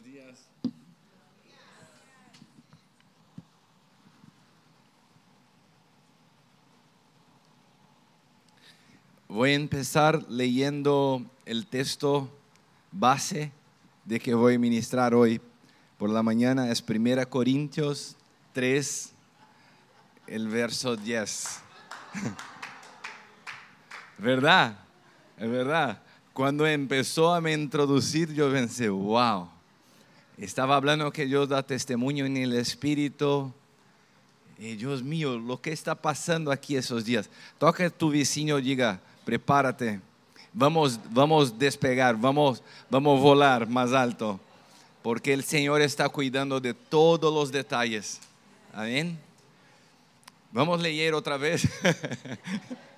días. Voy a empezar leyendo el texto base de que voy a ministrar hoy por la mañana. Es 1 Corintios 3, el verso 10. ¿Verdad? Es verdad. Cuando empezó a me introducir, yo pensé, wow. Estaba hablando que Dios da testimonio en el Espíritu. Y Dios mío, lo que está pasando aquí esos días. Toca a tu vecino diga, prepárate, vamos, vamos despegar, vamos, vamos volar más alto, porque el Señor está cuidando de todos los detalles. Amén. Vamos a leer otra vez.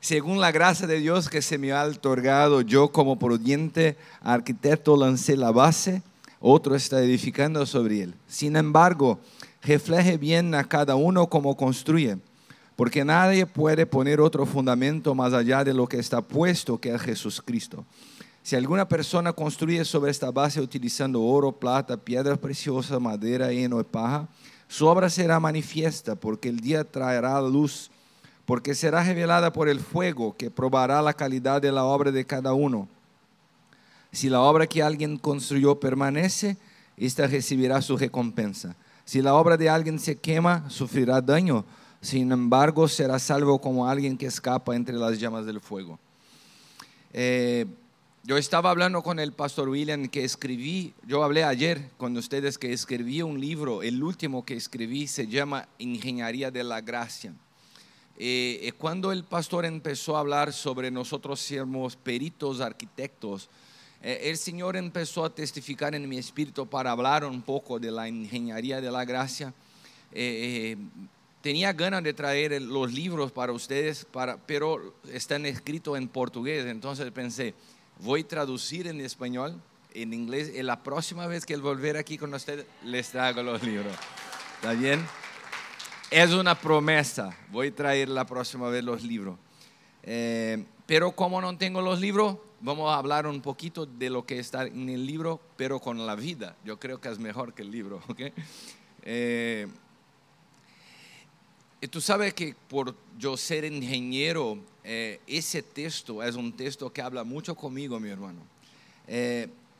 Según la gracia de Dios que se me ha otorgado, yo como prudente arquitecto lancé la base, otro está edificando sobre él. Sin embargo, refleje bien a cada uno como construye porque nadie puede poner otro fundamento más allá de lo que está puesto, que es Jesús Cristo. Si alguna persona construye sobre esta base utilizando oro, plata, piedras preciosas, madera, heno y paja, su obra será manifiesta, porque el día traerá luz, porque será revelada por el fuego, que probará la calidad de la obra de cada uno. Si la obra que alguien construyó permanece, ésta recibirá su recompensa. Si la obra de alguien se quema, sufrirá daño sin embargo será salvo como alguien que escapa entre las llamas del fuego. Eh, yo estaba hablando con el pastor William que escribí, yo hablé ayer con ustedes que escribí un libro, el último que escribí se llama Ingeniería de la Gracia. Eh, eh, cuando el pastor empezó a hablar sobre nosotros sermos peritos arquitectos, el Señor empezó a testificar en mi espíritu para hablar un poco de la ingeniería de la gracia tenía ganas de traer los libros para ustedes, para, pero están escritos en portugués, entonces pensé, voy a traducir en español, en inglés, y la próxima vez que volver aquí con ustedes, les traigo los libros. ¿Está bien? Es una promesa, voy a traer la próxima vez los libros. Eh, pero como no tengo los libros, vamos a hablar un poquito de lo que está en el libro, pero con la vida. Yo creo que es mejor que el libro, ¿ok? Eh, y tú sabes que por yo ser ingeniero, eh, ese texto es un texto que habla mucho conmigo, mi hermano.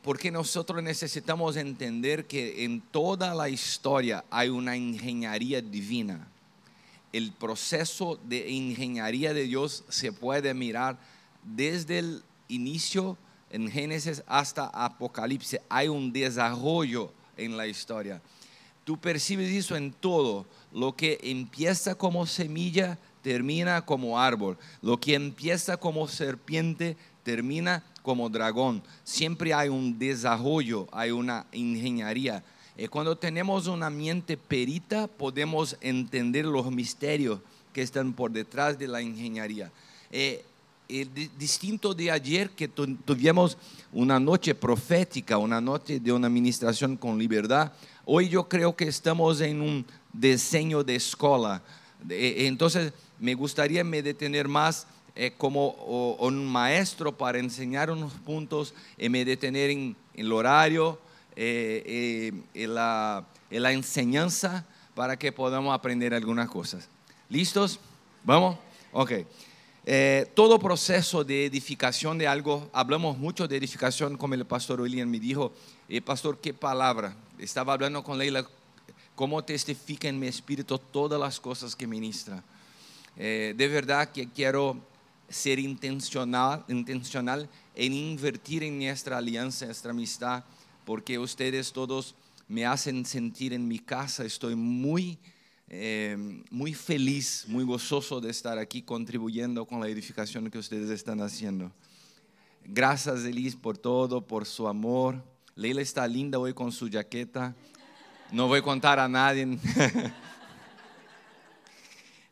Porque nosotros necesitamos entender que en toda la historia hay una ingeniería divina. El proceso de ingeniería de Dios se puede mirar desde el inicio en Génesis hasta Apocalipsis. Hay un desarrollo en la historia. Tú percibes eso en todo lo que empieza como semilla termina como árbol. Lo que empieza como serpiente termina como dragón. Siempre hay un desarrollo, hay una ingeniería. Y cuando tenemos una mente perita, podemos entender los misterios que están por detrás de la ingeniería. Eh, distinto de ayer que tuvimos una noche profética, una noche de una administración con libertad, hoy yo creo que estamos en un diseño de escuela. Entonces, me gustaría me detener más eh, como un maestro para enseñar unos puntos y me detener en, el horario, eh, eh, en, la, en la enseñanza para que podamos aprender algunas cosas. ¿Listos? ¿Vamos? Ok. todo proceso de edificación de algo, hablamos mucho de edificación, como el pastor William me dijo, pastor, ¿qué palabra? Estaba hablando con Leila cómo testifica en mi espíritu todas las cosas que ministra. Eh, de verdad que quiero ser intencional, intencional en invertir en nuestra alianza, nuestra amistad, porque ustedes todos me hacen sentir en mi casa, estoy muy, eh, muy feliz, muy gozoso de estar aquí contribuyendo con la edificación que ustedes están haciendo. Gracias, Elis, por todo, por su amor. Leila está linda hoy con su jaqueta. No voy a contar a nadie.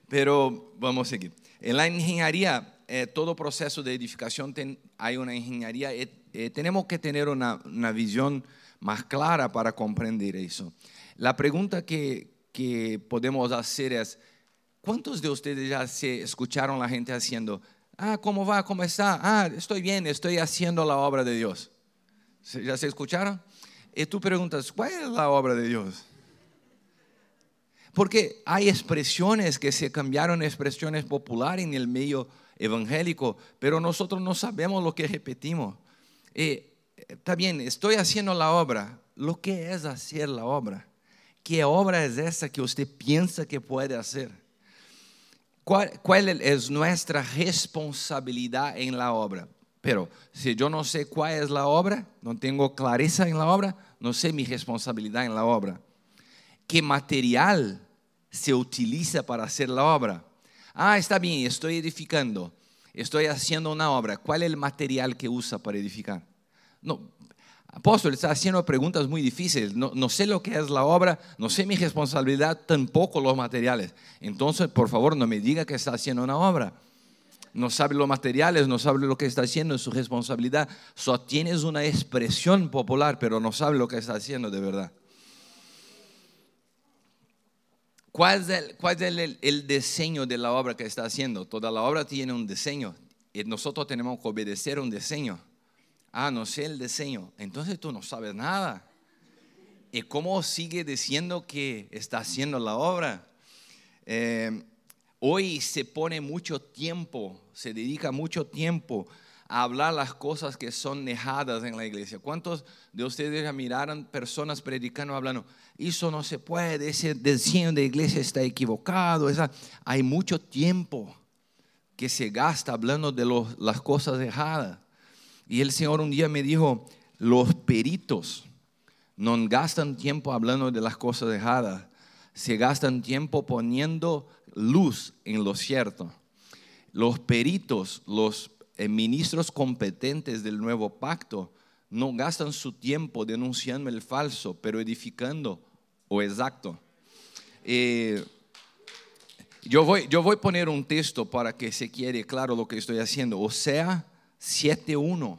Pero vamos a seguir. En la ingeniería, eh, todo proceso de edificación hay una ingeniería. Eh, eh, tenemos que tener una, una, visión más clara para comprender eso. La pregunta que, que podemos hacer es, ¿cuántos de ustedes ya se escucharon la gente haciendo, ah, ¿cómo va? ¿Cómo está? Ah, estoy bien, estoy haciendo la obra de Dios. ¿Ya se escucharon? Y tú preguntas, ¿cuál es la obra de Dios? Porque hay expresiones que se cambiaron, expresiones populares en el medio evangélico, pero nosotros no sabemos lo que repetimos. está bien, estoy haciendo la obra. Lo que es hacer la obra? ¿Qué obra es esa que usted piensa que puede hacer? ¿Cuál, cuál es nuestra responsabilidad en la obra? Pero si yo no sé cuál es la obra, no tengo clareza en la obra, no sé mi responsabilidad en la obra. ¿Qué material se utiliza para hacer la obra. Ah, está bien, estoy edificando, estoy haciendo una obra. ¿Cuál es el material que usa para edificar? No, apóstol, está haciendo preguntas muy difíciles. No, no, sé lo que es la obra, no sé mi responsabilidad, tampoco los materiales. Entonces, por favor, no me diga que está haciendo una obra. No sabe los materiales, no sabe lo que está haciendo, es su responsabilidad. Solo tienes una expresión popular, pero no sabe lo que está haciendo de verdad. ¿Cuál es, el, diseño de la obra que está haciendo? Toda la obra tiene un diseño y nosotros tenemos que obedecer un diseño. Ah, no sé el diseño. Entonces tú no sabes nada. ¿Y cómo sigue diciendo que está haciendo la obra? Eh, hoy se pone mucho tiempo, se dedica mucho tiempo hablar las cosas que son dejadas en la iglesia. ¿Cuántos de ustedes ya miraron personas predicando hablando, eso no se puede, ese diseño de iglesia está equivocado? Esa, hay mucho tiempo que se gasta hablando de las cosas dejadas. Y el Señor un día me dijo, los peritos no gastan tiempo hablando de las cosas dejadas, se gastan tiempo poniendo luz en lo cierto. Los peritos, los ministros competentes del nuevo pacto no gastan su tiempo denunciando el falso, pero edificando o exacto. Eh, yo, voy, yo voy a poner un texto para que se quede claro lo que estoy haciendo. O sea, 7.1.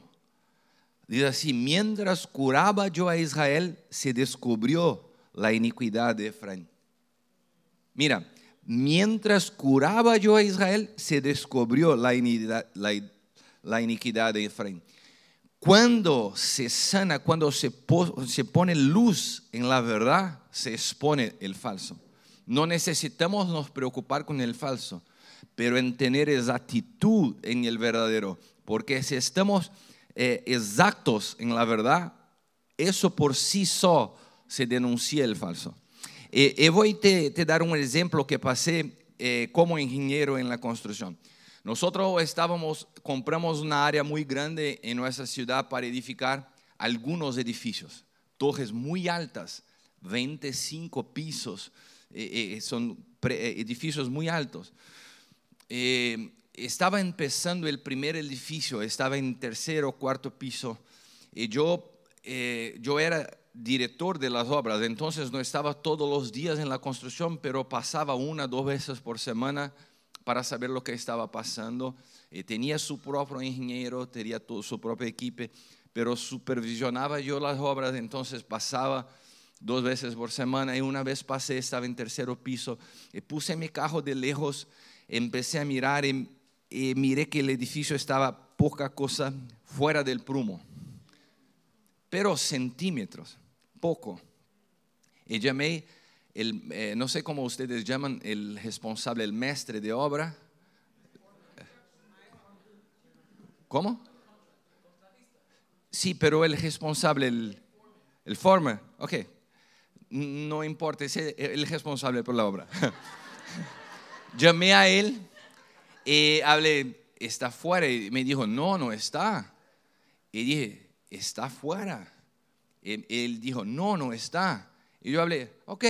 Dice así, mientras curaba yo a Israel, se descubrió la iniquidad de Efraín. Mira, mientras curaba yo a Israel, se descubrió la iniquidad, la, la iniquidad de Efraín. Cuando se sana, cuando se, se pone luz en la verdad, se expone el falso. No necesitamos nos preocupar con el falso, pero en tener exactitud en el verdadero. Porque si estamos eh, exactos en la verdad, eso por sí solo se denuncia el falso. Eh, y voy a te, dar un ejemplo que pasé eh, como ingeniero en la construcción. Nosotros estábamos, compramos una área muy grande en nuestra ciudad para edificar algunos edificios, torres muy altas, 25 pisos, eh, eh, son eh, edificios muy altos. estaba empezando el primer edificio, estaba en tercero o cuarto piso, y yo, yo era director de las obras, entonces no estaba todos los días en la construcción, pero pasaba una, dos veces por semana para saber lo que estaba pasando. Eh, tenía su propio ingeniero, tenía su propia equipo, pero supervisionaba yo las obras, entonces pasaba dos veces por semana y una vez pasé, estaba en tercero piso, y puse mi carro de lejos, empecé a mirar y, y miré que el edificio estaba poca cosa fuera del prumo, pero centímetros, poco. Y llamé eh, no sé cómo ustedes llaman el responsable, el mestre de obra. ¿Cómo? Sí, pero el responsable, el, el former, ok. No importa, es el responsable por la obra. Llamé a él y hablé, está fuera. Y me dijo, no, no está. Y dije, está fuera. Y él dijo, no, no está. Y yo hablé, ok,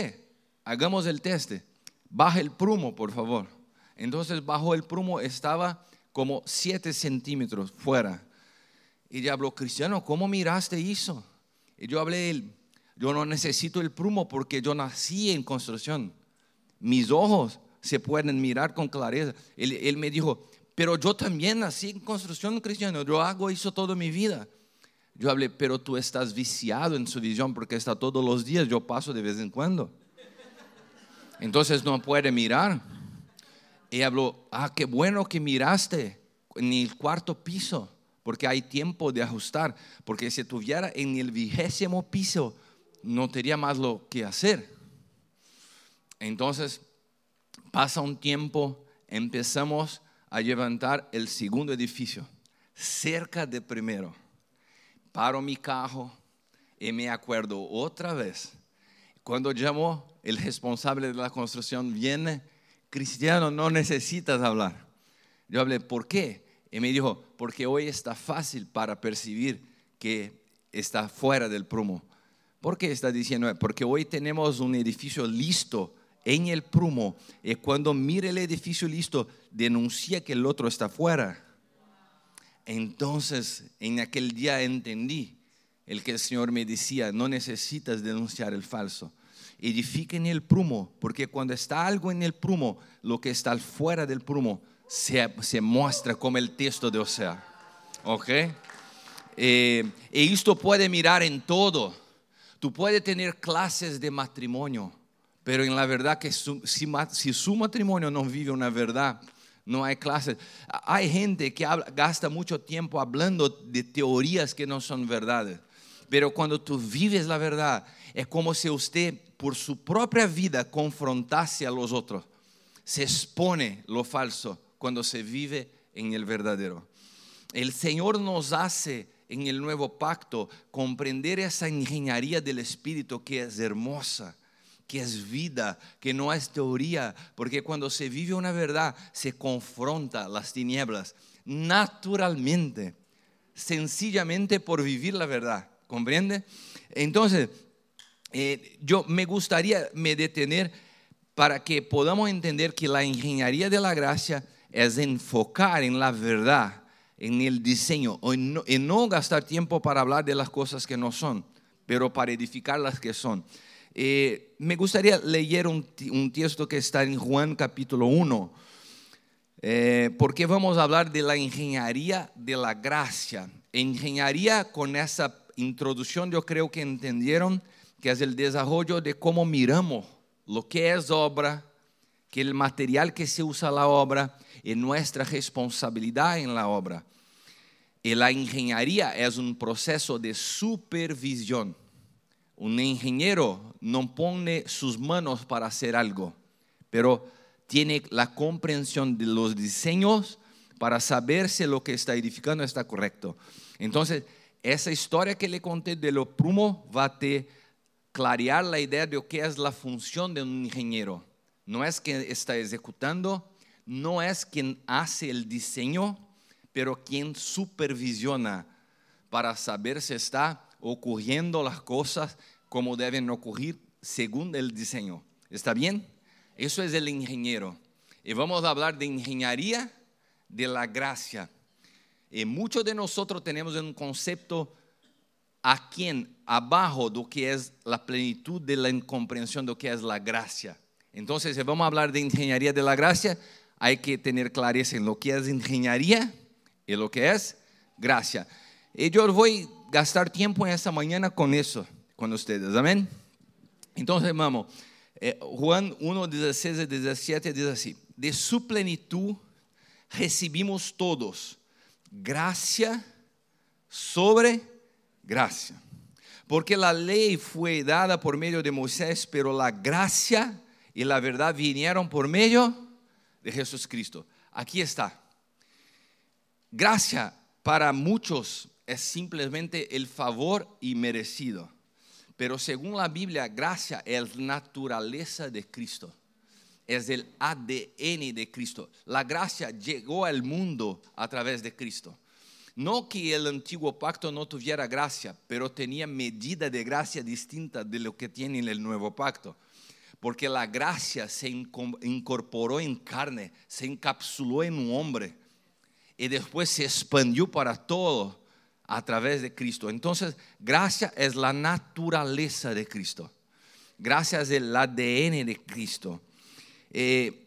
hagamos el teste. Baja el prumo, por favor. Entonces bajó el prumo, estaba como 7 centímetros fuera. Y ya habló, Cristiano, ¿cómo miraste eso? Y yo hablé, yo no necesito el prumo porque yo nací en construcción. Mis ojos se pueden mirar con clareza. Él, él me dijo, pero yo también nací en construcción, Cristiano. Yo hago eso toda mi vida. Yo hablé, pero tú estás viciado en su visión porque está todos los días, yo paso de vez en cuando. Entonces no puede mirar. Y habló, ah, qué bueno que miraste en el cuarto piso, porque hay tiempo de ajustar, porque si estuviera en el vigésimo piso, no tendría más lo que hacer. Entonces, pasa un tiempo, empezamos a levantar el segundo edificio, cerca de primero. Paro mi carro y me acuerdo otra vez, cuando llamó el responsable de la construcción, viene, cristiano, no necesitas hablar. Yo hablé, ¿por qué? Y me dijo, porque hoy está fácil para percibir que está fuera del prumo. ¿Por qué está diciendo? Porque hoy tenemos un edificio listo en el prumo y cuando mire el edificio listo, denuncia que el otro está fuera. Entonces, en aquel día entendí el que el Señor me decía, no necesitas denunciar el falso. Edifica en el prumo, porque cuando está algo en el prumo, lo que está fuera del prumo se, se muestra como el texto de Osea. ¿Ok? Eh, y esto puede mirar en todo. Tú puedes tener clases de matrimonio, pero en la verdad que si, si su matrimonio no vive una verdad, no hay clases. Hay gente que gasta mucho tiempo hablando de teorías que no son verdades. Pero cuando tú vives la verdad, es como si usted por su propia vida confrontase a los otros. Se expone lo falso cuando se vive en el verdadero. El Señor nos hace en el nuevo pacto comprender esa ingeniería del Espíritu que es hermosa que es vida, que no es teoría, porque cuando se vive una verdad se confronta las tinieblas naturalmente, sencillamente por vivir la verdad, ¿comprende? Entonces, eh, yo me gustaría me detener para que podamos entender que la ingeniería de la gracia es enfocar en la verdad, en el diseño, y no gastar tiempo para hablar de las cosas que no son, pero para edificar las que son. Eh, me gustaría leer un, texto que está en Juan capítulo 1, eh, porque vamos a hablar de la ingeniería de la gracia. Ingeniería con esa introducción yo creo que entendieron que es el desarrollo de cómo miramos lo que es obra, que el material que se usa la obra y nuestra responsabilidad en la obra. Y la ingeniería es un proceso de supervisión un ingeniero no pone sus manos para hacer algo, pero tiene la comprensión de los diseños para saber si lo que está edificando está correcto. Entonces, esa historia que le conté de lo prumo va a te clarear la idea de qué es la función de un ingeniero. No es quien está ejecutando, no es quien hace el diseño, pero quien supervisiona para saber si está ocurriendo las cosas como deben ocurrir según el diseño. ¿Está bien? Eso es el ingeniero. Y vamos a hablar de ingeniería de la gracia. Y muchos de nosotros tenemos un concepto aquí abajo de lo que es la plenitud de la comprensión de lo que es la gracia. Entonces, si vamos a hablar de ingeniería de la gracia, hay que tener clareza en lo que es ingeniería y lo que es gracia. Y yo voy gastar tiempo en esta mañana con eso, con ustedes. Amén. Entonces, vamos. Eh, Juan 1, 16 y 17 dice así: De su plenitud recibimos todos gracia sobre gracia. Porque la ley fue dada por medio de Moisés, pero la gracia y la verdad vinieron por medio de Jesucristo. Aquí está. Gracia para muchos es simplemente el favor inmerecido. Pero según la Biblia, gracia es naturaleza de Cristo. Es el ADN de Cristo. La gracia llegó al mundo a través de Cristo. No que el antiguo pacto no tuviera gracia, pero tenía medida de gracia distinta de lo que tiene el nuevo pacto. Porque la gracia se incorporó en carne, se encapsuló en un hombre y después se expandió para todo a través de Cristo. Entonces, gracia es la naturaleza de Cristo. Gracia es el ADN de Cristo. Eh,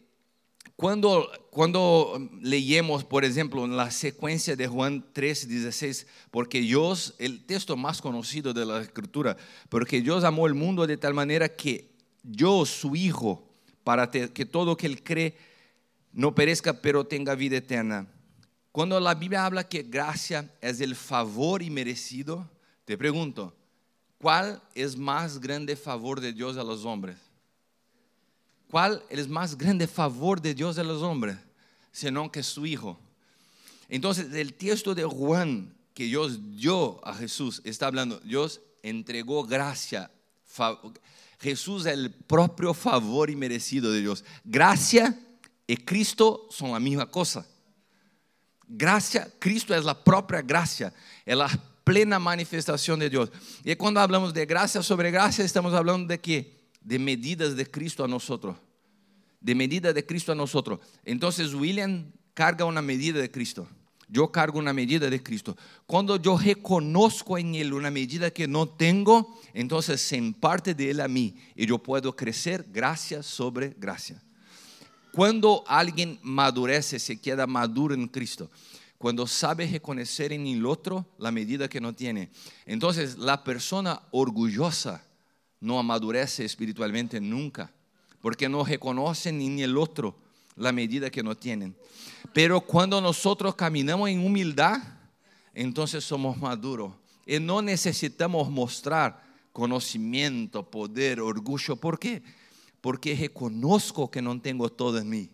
cuando, cuando leemos, por ejemplo, en la secuencia de Juan 3, 16, porque Dios, el texto más conocido de la escritura, porque Dios amó el mundo de tal manera que yo, su Hijo, para que todo que Él cree no perezca, pero tenga vida eterna Cuando la Biblia habla que gracia es el favor inmerecido, te pregunto, ¿cuál es más grande favor de Dios a los hombres? ¿Cuál es más grande favor de Dios a los hombres? Sino que su Hijo. Entonces, el texto de Juan que Dios dio a Jesús está hablando, Dios entregó gracia. Jesús es el propio favor inmerecido de Dios. Gracia y Cristo son la misma cosa. Gracia, Cristo es la propia gracia, es la plena manifestación de Dios. Y cuando hablamos de gracia sobre gracia, estamos hablando de qué? De medidas de Cristo a nosotros. De medida de Cristo a nosotros. Entonces William carga una medida de Cristo. Yo cargo una medida de Cristo. Cuando yo reconozco en Él una medida que no tengo, entonces se imparte de Él a mí y yo puedo crecer gracia sobre gracia. Cuando alguien madurece, se queda maduro en Cristo. Cuando sabe reconocer en el otro la medida que no tiene. Entonces la persona orgullosa no amadurece espiritualmente nunca. Porque no reconoce en el otro la medida que no tienen. Pero cuando nosotros caminamos en humildad, entonces somos maduros. Y no necesitamos mostrar conocimiento, poder, orgullo. ¿Por qué? porque reconozco que no tengo todo en mí.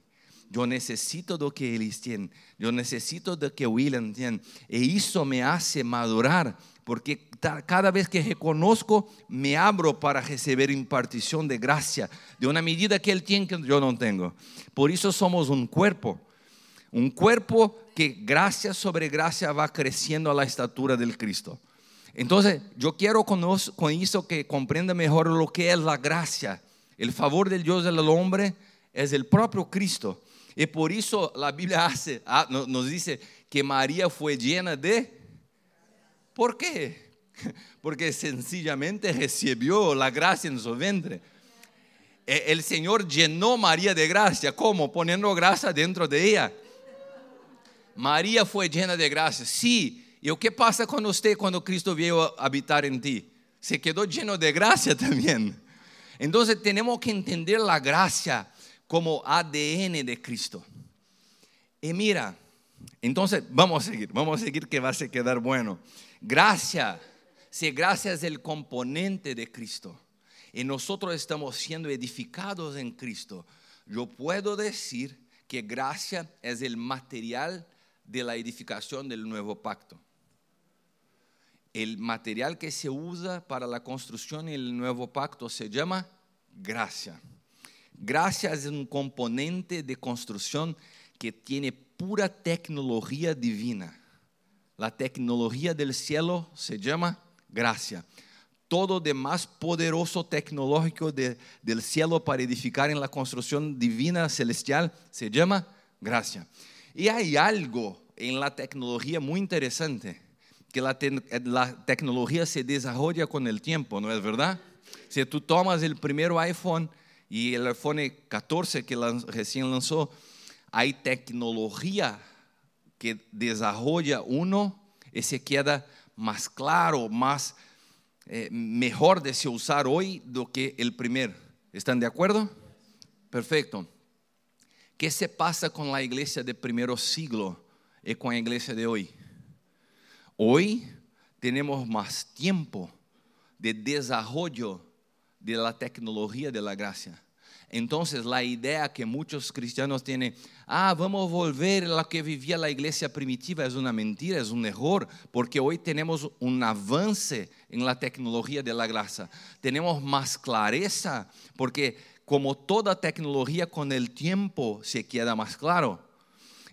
Yo necesito lo que ellos tienen. Yo necesito de que William tiene. Y eso me hace madurar, porque cada vez que reconozco, me abro para recibir impartición de gracia, de una medida que él tiene que yo no tengo. Por eso somos un cuerpo. Un cuerpo que gracia sobre gracia va creciendo a la estatura del Cristo. Entonces, yo quiero con eso que comprenda mejor lo que es la gracia el favor del Dios del hombre es el propio Cristo. Y por eso la Biblia hace, ah, nos dice que María fue llena de... ¿Por qué? Porque sencillamente recibió la gracia en su vientre. E, el Señor llenó María de gracia. ¿Cómo? Poniendo gracia dentro de ella. María fue llena de gracia. Sí. ¿Y qué pasa con usted cuando Cristo vino a habitar en ti? Se quedó lleno de gracia también. Entonces tenemos que entender la gracia como ADN de Cristo. Y mira, entonces vamos a seguir, vamos a seguir que va a quedar bueno. Gracia, si gracia es el componente de Cristo y nosotros estamos siendo edificados en Cristo, yo puedo decir que gracia es el material de la edificación del nuevo pacto. El material que se usa para la construcción del nuevo pacto se llama gracia. Gracia es un componente de construcción que tiene pura tecnología divina. La tecnología del cielo se llama gracia. Todo de más poderoso tecnológico del cielo para edificar en la construcción divina celestial se llama gracia. Y hay algo en la tecnología muy interesante, que la, la tecnología se desarrolla con el tiempo, ¿no es verdad? Si tú tomas el primer iPhone y el iPhone 14 que recién lanzó, hay tecnología que desarrolla uno y se queda más claro, más eh, mejor de se usar hoy do que el primer. ¿Están de acuerdo? Perfecto. ¿Qué se pasa con la iglesia del primer siglo y con la iglesia de hoy? Hoy tenemos más tiempo de desarrollo de la tecnología de la gracia. Entonces la idea que muchos cristianos tienen, ah, vamos a volver a lo que vivía la iglesia primitiva, es una mentira, es un error, porque hoy tenemos un avance en la tecnología de la gracia. Tenemos más clareza, porque como toda tecnología con el tiempo se queda más claro.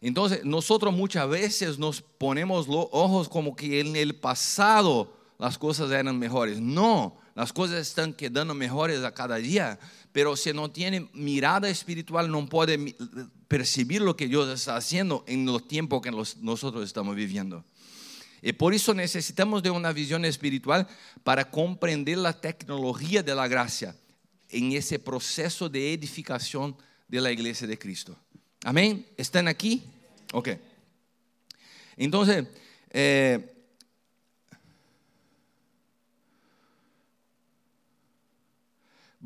Entonces nosotros muchas veces nos ponemos los ojos como que en el pasado las cosas eran mejores. No, las cosas están quedando mejores a cada día, pero si no tiene mirada espiritual no puede percibir lo que Dios está haciendo en los tiempos que nosotros estamos viviendo. Y por eso necesitamos de una visión espiritual para comprender la tecnología de la gracia en ese proceso de edificación de la iglesia de Cristo. Amén. ¿Están aquí? Ok. Entonces, eh,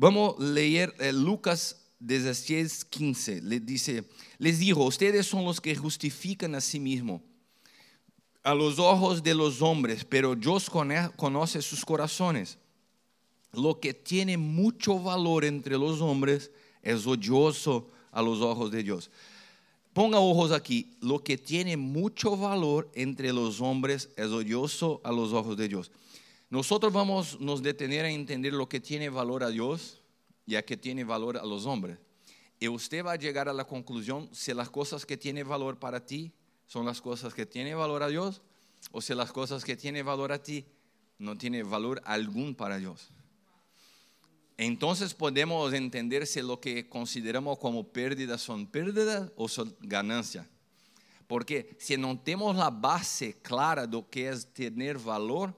Vamos a leer eh, Lucas 16, 15. Le dice, les dijo, ustedes son los que justifican a sí mismos, a los ojos de los hombres, pero Dios conoce sus corazones. Lo que tiene mucho valor entre los hombres es odioso a los ojos de Dios. Ponga ojos aquí, lo que tiene mucho valor entre los hombres es odioso a los ojos de Dios. Nosotros vamos nos detener a entender lo que tiene valor a Dios y a que tiene valor a los hombres. Y usted va a llegar a la conclusión si las cosas que tienen valor para ti son las cosas que tienen valor a Dios o si las cosas que tienen valor a ti no tienen valor algún para Dios. Entonces podemos entender si lo que consideramos como pérdidas son pérdidas o son ganancias. Porque si no tenemos la base clara de lo que es tener valor,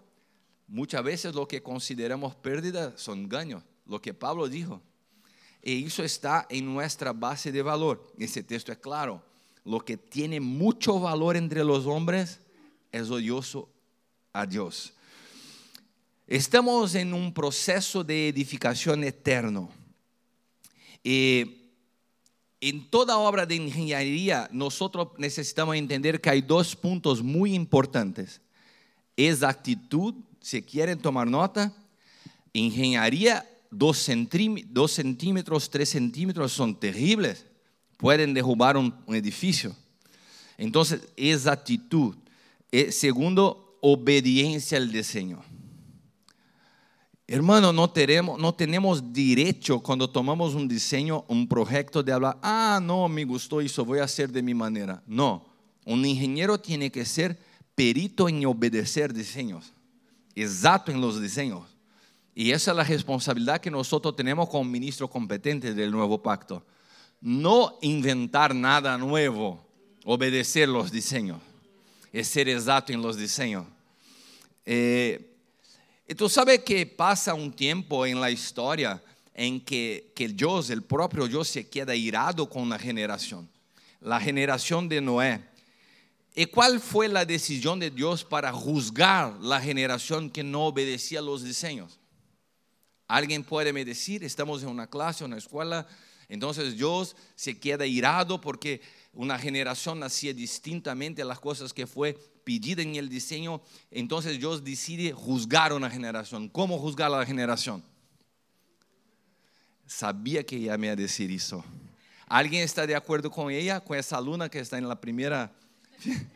muchas veces lo que consideramos pérdidas son ganos, lo que Pablo dijo. Y eso está en nuestra base de valor. Ese texto es claro. Lo que tiene mucho valor entre los hombres es odioso a Dios. Estamos en un proceso de edificación eterno. En toda obra de ingeniería, nosotros necesitamos entender que hay dos puntos muy importantes. Exactitud, si quieren tomar nota, ingeniería, dos, centrí- dos centímetros, tres centímetros son terribles. Pueden derrubar un, un edificio. Entonces, exactitud. Eh, segundo, obediencia al diseño. Hermano, no tenemos, no tenemos derecho cuando tomamos un diseño, un proyecto de hablar, ah, no, me gustó eso, voy a hacer de mi manera. No, un ingeniero tiene que ser perito en obedecer diseños, exacto en los diseños. Y esa es la responsabilidad que nosotros tenemos como ministro competente del nuevo pacto. No inventar nada nuevo, obedecer los diseños, es ser exacto en los diseños. Eh, y tú sabes que pasa un tiempo en la historia en que, que Dios, el propio Dios, se queda irado con la generación, la generación de Noé. ¿Y cuál fue la decisión de Dios para juzgar la generación que no obedecía los diseños? Alguien puede me decir, estamos en una clase, una escuela, entonces Dios se queda irado porque una generación hacía distintamente las cosas que fue pedida en el diseño, entonces Dios decide juzgar una generación. ¿Cómo juzgar a la generación? Sabía que ella me iba a decir eso. ¿Alguien está de acuerdo con ella, con esa alumna que está en la primera?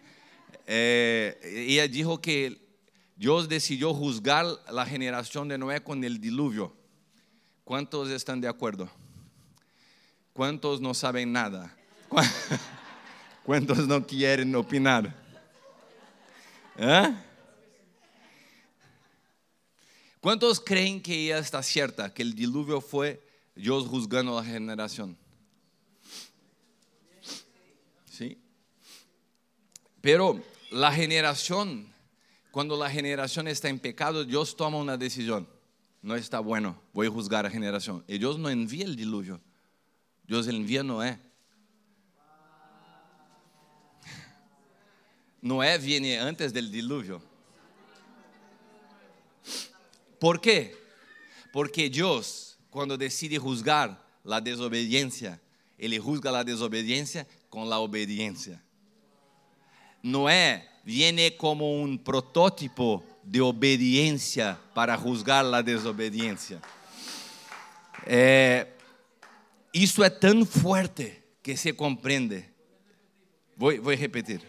Eh, ella dijo que Dios decidió juzgar la generación de Noé con el diluvio. ¿Cuántos están de acuerdo? ¿Cuántos no saben nada? ¿Cuántos no quieren opinar? ¿Eh? ¿Cuántos creen que ella está cierta, que el diluvio fue Dios juzgando a la generación? Pero la generación, cuando la generación está en pecado, Dios toma una decisión. No está bueno, voy a juzgar a la generación. Y Dios no envía el diluvio, Dios envía a Noé. Noé viene antes del diluvio. ¿Por qué? Porque Dios, cuando decide juzgar la desobediencia, Él juzga la desobediencia con la obediencia. Noé viene como un prototipo de obediencia para juzgar la desobediencia. Eh, é tão fuerte que se compreende. Vou, vou repetir.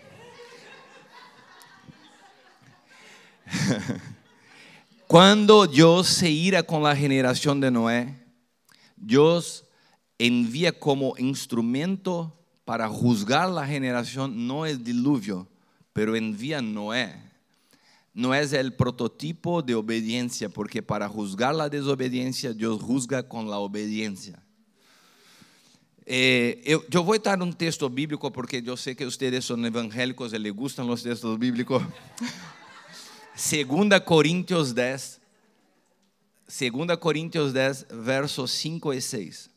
Cuando Dios se ira con la generación de Noé, Dios envía como instrumento para juzgar la generación no el diluvio, pero envía Noé. Noé es el prototipo de obediencia, porque para juzgar la desobediencia, Dios juzga con la obediencia. Eh, eu, eu vou dar um texto bíblico, porque eu sei que vocês são evangélicos e les gustan os textos bíblicos. Segunda Coríntios 10, 2 Coríntios 10, versos 5 y 6.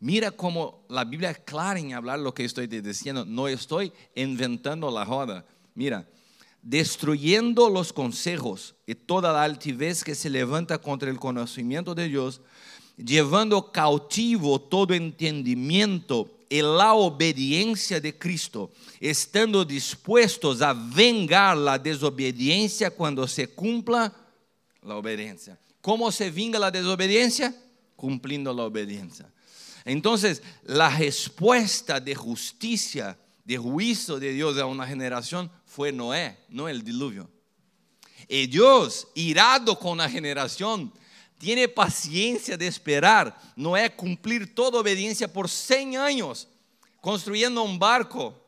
Mira cómo la Biblia es clara en hablar lo que estoy diciendo. No estoy inventando la joda. Mira, destruyendo los consejos y toda la altivez que se levanta contra el conocimiento de Dios, llevando cautivo todo entendimiento en la obediencia de Cristo, estando dispuestos a vengar la desobediencia cuando se cumpla la obediencia. ¿Cómo se venga la desobediencia? Cumpliendo la obediencia. Entonces, la respuesta de justicia, de juicio de Dios a una generación fue Noé, no el diluvio. Y Dios, irado con la generación, tiene paciencia de esperar Noé cumplir toda obediencia por 100 años, construyendo un barco,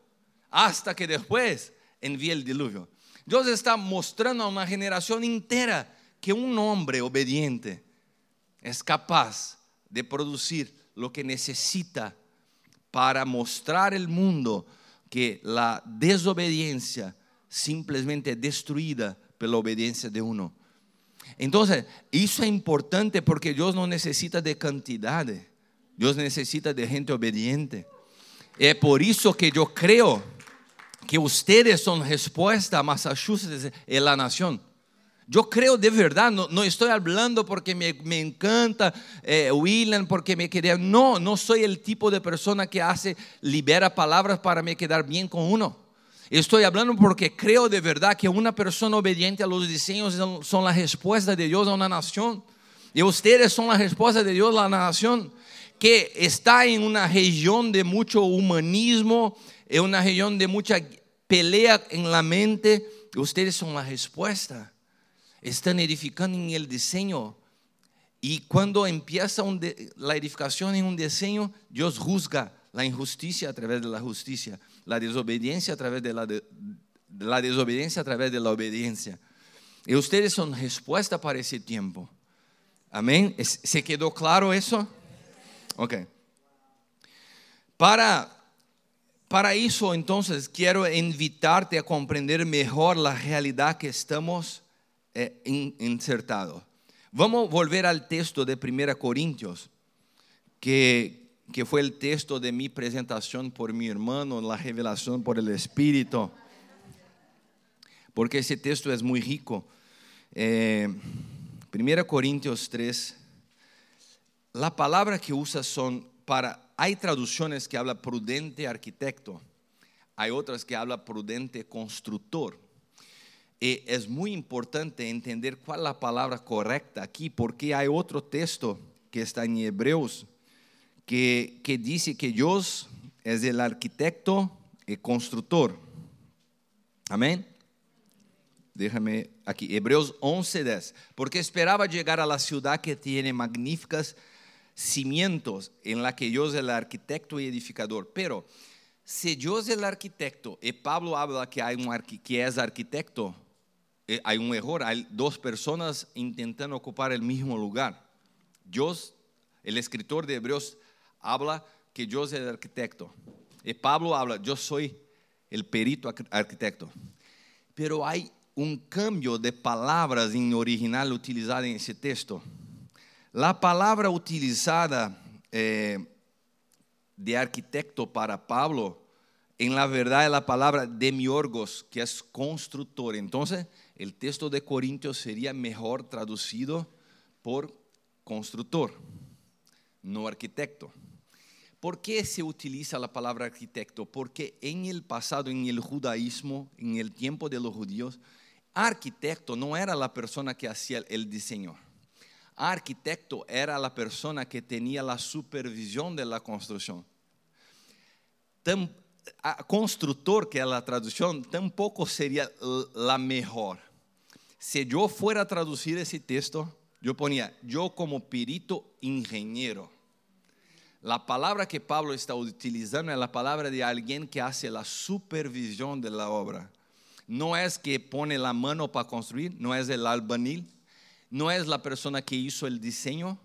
hasta que después envíe el diluvio. Dios está mostrando a una generación entera que un hombre obediente es capaz de producir lo que necesita para mostrar al mundo que la desobediencia simplemente es destruida por la obediencia de uno. Entonces, eso es importante porque Dios no necesita de cantidad, Dios necesita de gente obediente. Es por eso que yo creo que ustedes son respuesta a Massachusetts y la nación. Yo creo de verdad, no, estoy hablando porque me, encanta eh, William, porque me quería. No, no soy el tipo de persona que hace, libera palabras para me quedar bien con uno. Estoy hablando porque creo de verdad que una persona obediente a los diseños son la respuesta de Dios a una nación. Y ustedes son la respuesta de Dios a la nación que está en una región de mucho humanismo, en una región de mucha pelea en la mente. Ustedes son la respuesta. Están edificando en el diseño. Y cuando empieza la edificación en un diseño, Dios juzga la injusticia a través de la justicia la desobediencia a través de la, la desobediencia a través de la obediencia. Y ustedes son respuesta para ese tiempo. Amén. ¿Se quedó claro eso? Ok. Para, para eso entonces quiero invitarte a comprender mejor la realidad que estamos eh, insertados. Vamos a volver al texto de 1 Corintios, que, que fue el texto de mi presentación por mi hermano, la revelación por el Espíritu, porque ese texto es muy rico. Eh, 1 Corintios 3, la palabra que usa son para, hay traducciones que habla prudente arquitecto, hay otras que habla prudente constructor. Y es muy importante entender cuál es la palabra correcta aquí, porque hay otro texto que está en Hebreos que, dice que Dios es el arquitecto y constructor. Amén. Déjame aquí, Hebreos 11:10. Porque esperaba llegar a la ciudad que tiene magníficos cimientos, en la que Dios es el arquitecto y edificador. Pero si Dios es el arquitecto y Pablo habla que, hay un que es arquitecto, eh, hay un error, hay dos personas intentando ocupar el mismo lugar. Dios, el escritor de Hebreos, habla que Dios es el arquitecto. Y Pablo habla, yo soy el perito arquitecto. Pero hay un cambio de palabras en original utilizada en ese texto. La palabra utilizada eh, de arquitecto para Pablo, en la verdad es la palabra demiorgos, que es constructor. Entonces, el texto de Corintios sería mejor traducido por constructor, no arquitecto. ¿Por qué se utiliza la palabra arquitecto? Porque en el pasado, en el judaísmo, en el tiempo de los judíos, arquitecto no era la persona que hacía el diseño. Arquitecto era la persona que tenía la supervisión de la construcción. Constructor, que es la traducción, tampoco sería la mejor. Si yo fuera a traducir ese texto, yo ponía, yo como perito ingeniero la palabra que Pablo está utilizando es la palabra de alguien que hace la supervisión de la obra. No es que pone la mano para construir, no es el albanil, no es la persona que hizo el diseño,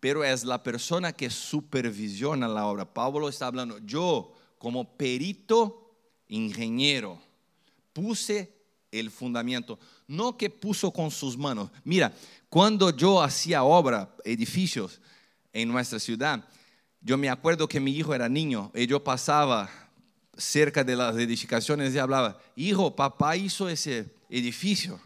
pero es la persona que supervisiona la obra. Pablo está hablando, yo como perito ingeniero puse el fundamento, no que puso con sus manos. Mira, cuando yo hacía obra, edificios en nuestra ciudad, yo me acuerdo que mi hijo era niño y yo pasaba cerca de las edificaciones y hablaba, hijo, papá hizo ese edificio.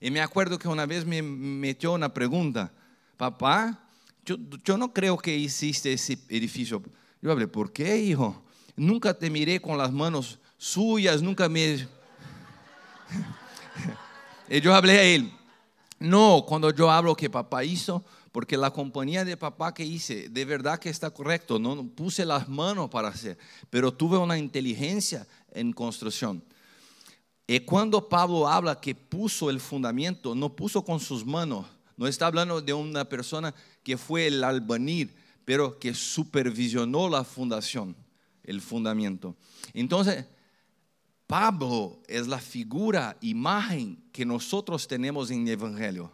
Y me acuerdo que una vez me metió una pregunta, papá, yo, no creo que hiciste ese edificio. Yo hablé, ¿por qué, hijo? Nunca te miré con las manos suyas, nunca me... y yo hablé a él, no, cuando yo hablo que papá hizo, porque la compañía de papá que hice, de verdad que está correcto, no puse las manos para hacer, pero tuve una inteligencia en construcción. Y cuando Pablo habla que puso el fundamento, no puso con sus manos, no está hablando de una persona que fue el albanil, pero que supervisionó la fundación, el fundamento. Entonces, Pablo es la figura, imagen que nosotros tenemos en el Evangelio.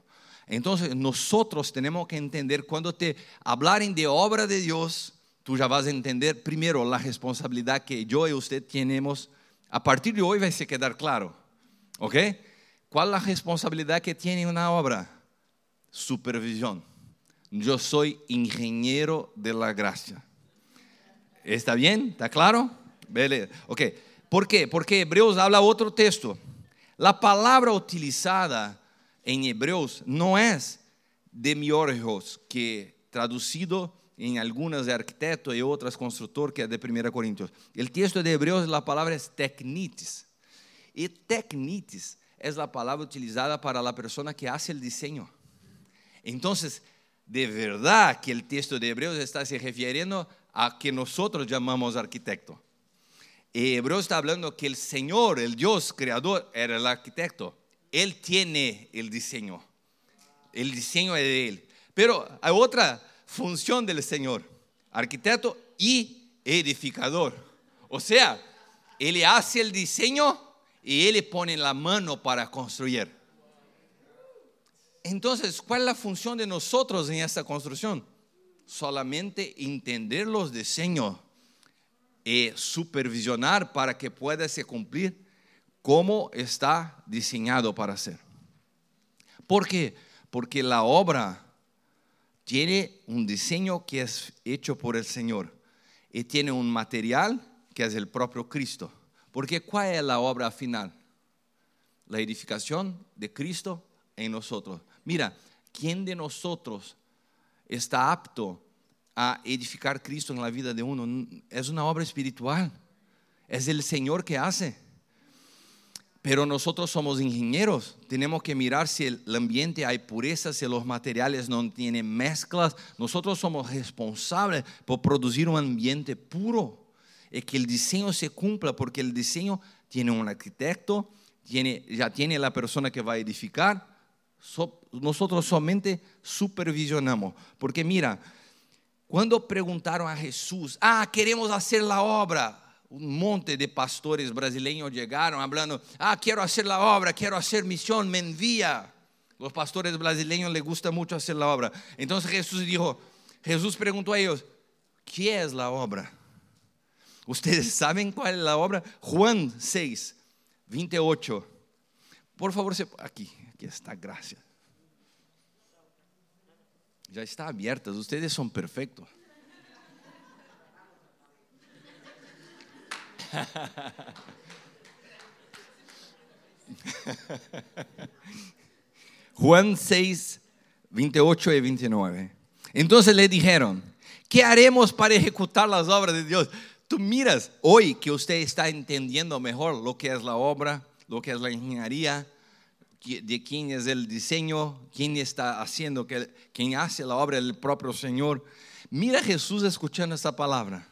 Entonces, nosotros tenemos que entender cuando te hablaren de obra de Dios, tú ya vas a entender primero la responsabilidad que yo y usted tenemos. A partir de hoy va a quedar claro. ¿Ok? ¿Cuál es la responsabilidad que tiene una obra? supervisión. Yo soy ingeniero de la gracia. ¿Está bien? ¿Está claro? Ok. ¿Por qué? Porque Hebreos habla otro texto. La palabra utilizada en Hebreos no es demiurgos, que traducido en algunas de arquitecto y otras constructor, que es de 1 Corintios. El texto de Hebreos, la palabra es technitis. Y technitis es la palabra utilizada para la persona que hace el diseño. Entonces, de verdad que el texto de Hebreos está se refiriendo a que nosotros llamamos arquitecto. Y Hebreos está hablando que el Señor, el Dios creador, era el arquitecto. Él tiene el diseño. El diseño es de Él. Pero hay otra función del Señor, arquitecto y edificador. O sea, Él hace el diseño y Él pone la mano para construir. Entonces, ¿cuál es la función de nosotros en esta construcción? Solamente entender los diseños y supervisionar para que pueda se cumplir como está diseñado para ser. ¿Por qué? Porque la obra tiene un diseño que es hecho por el Señor y tiene un material que es el propio Cristo. Porque ¿cuál es la obra final? La edificación de Cristo en nosotros. Mira, ¿quién de nosotros está apto a edificar Cristo en la vida de uno? Es una obra espiritual. Es el Señor que hace. Pero nosotros somos ingenieros, tenemos que mirar si el ambiente hay pureza, si los materiales no tienen mezclas. Nosotros somos responsables por producir un ambiente puro y que el diseño se cumpla, porque el diseño tiene un arquitecto, tiene, ya tiene la persona que va a edificar, nosotros solamente supervisionamos. Porque mira, cuando preguntaron a Jesús, ah, queremos hacer la obra, un monte de pastores brasileños llegaron hablando, ah, quiero hacer la obra, quiero hacer misión, me envía. Los pastores brasileños les gusta mucho hacer la obra. Entonces Jesús dijo, Jesús preguntó a ellos, ¿qué es la obra? ¿Ustedes saben cuál es la obra? Juan 6, 28. Por favor, aquí, aquí está, gracias. Ya está abierta, ustedes son perfectos. Juan 6, 28 y 29. Entonces le dijeron, ¿qué haremos para ejecutar las obras de Dios? Tú miras hoy que usted está entendiendo mejor lo que es la obra, lo que es la ingeniería, de quién es el diseño, quién está haciendo, quién hace la obra, el propio Señor. Mira Jesús escuchando esta palabra.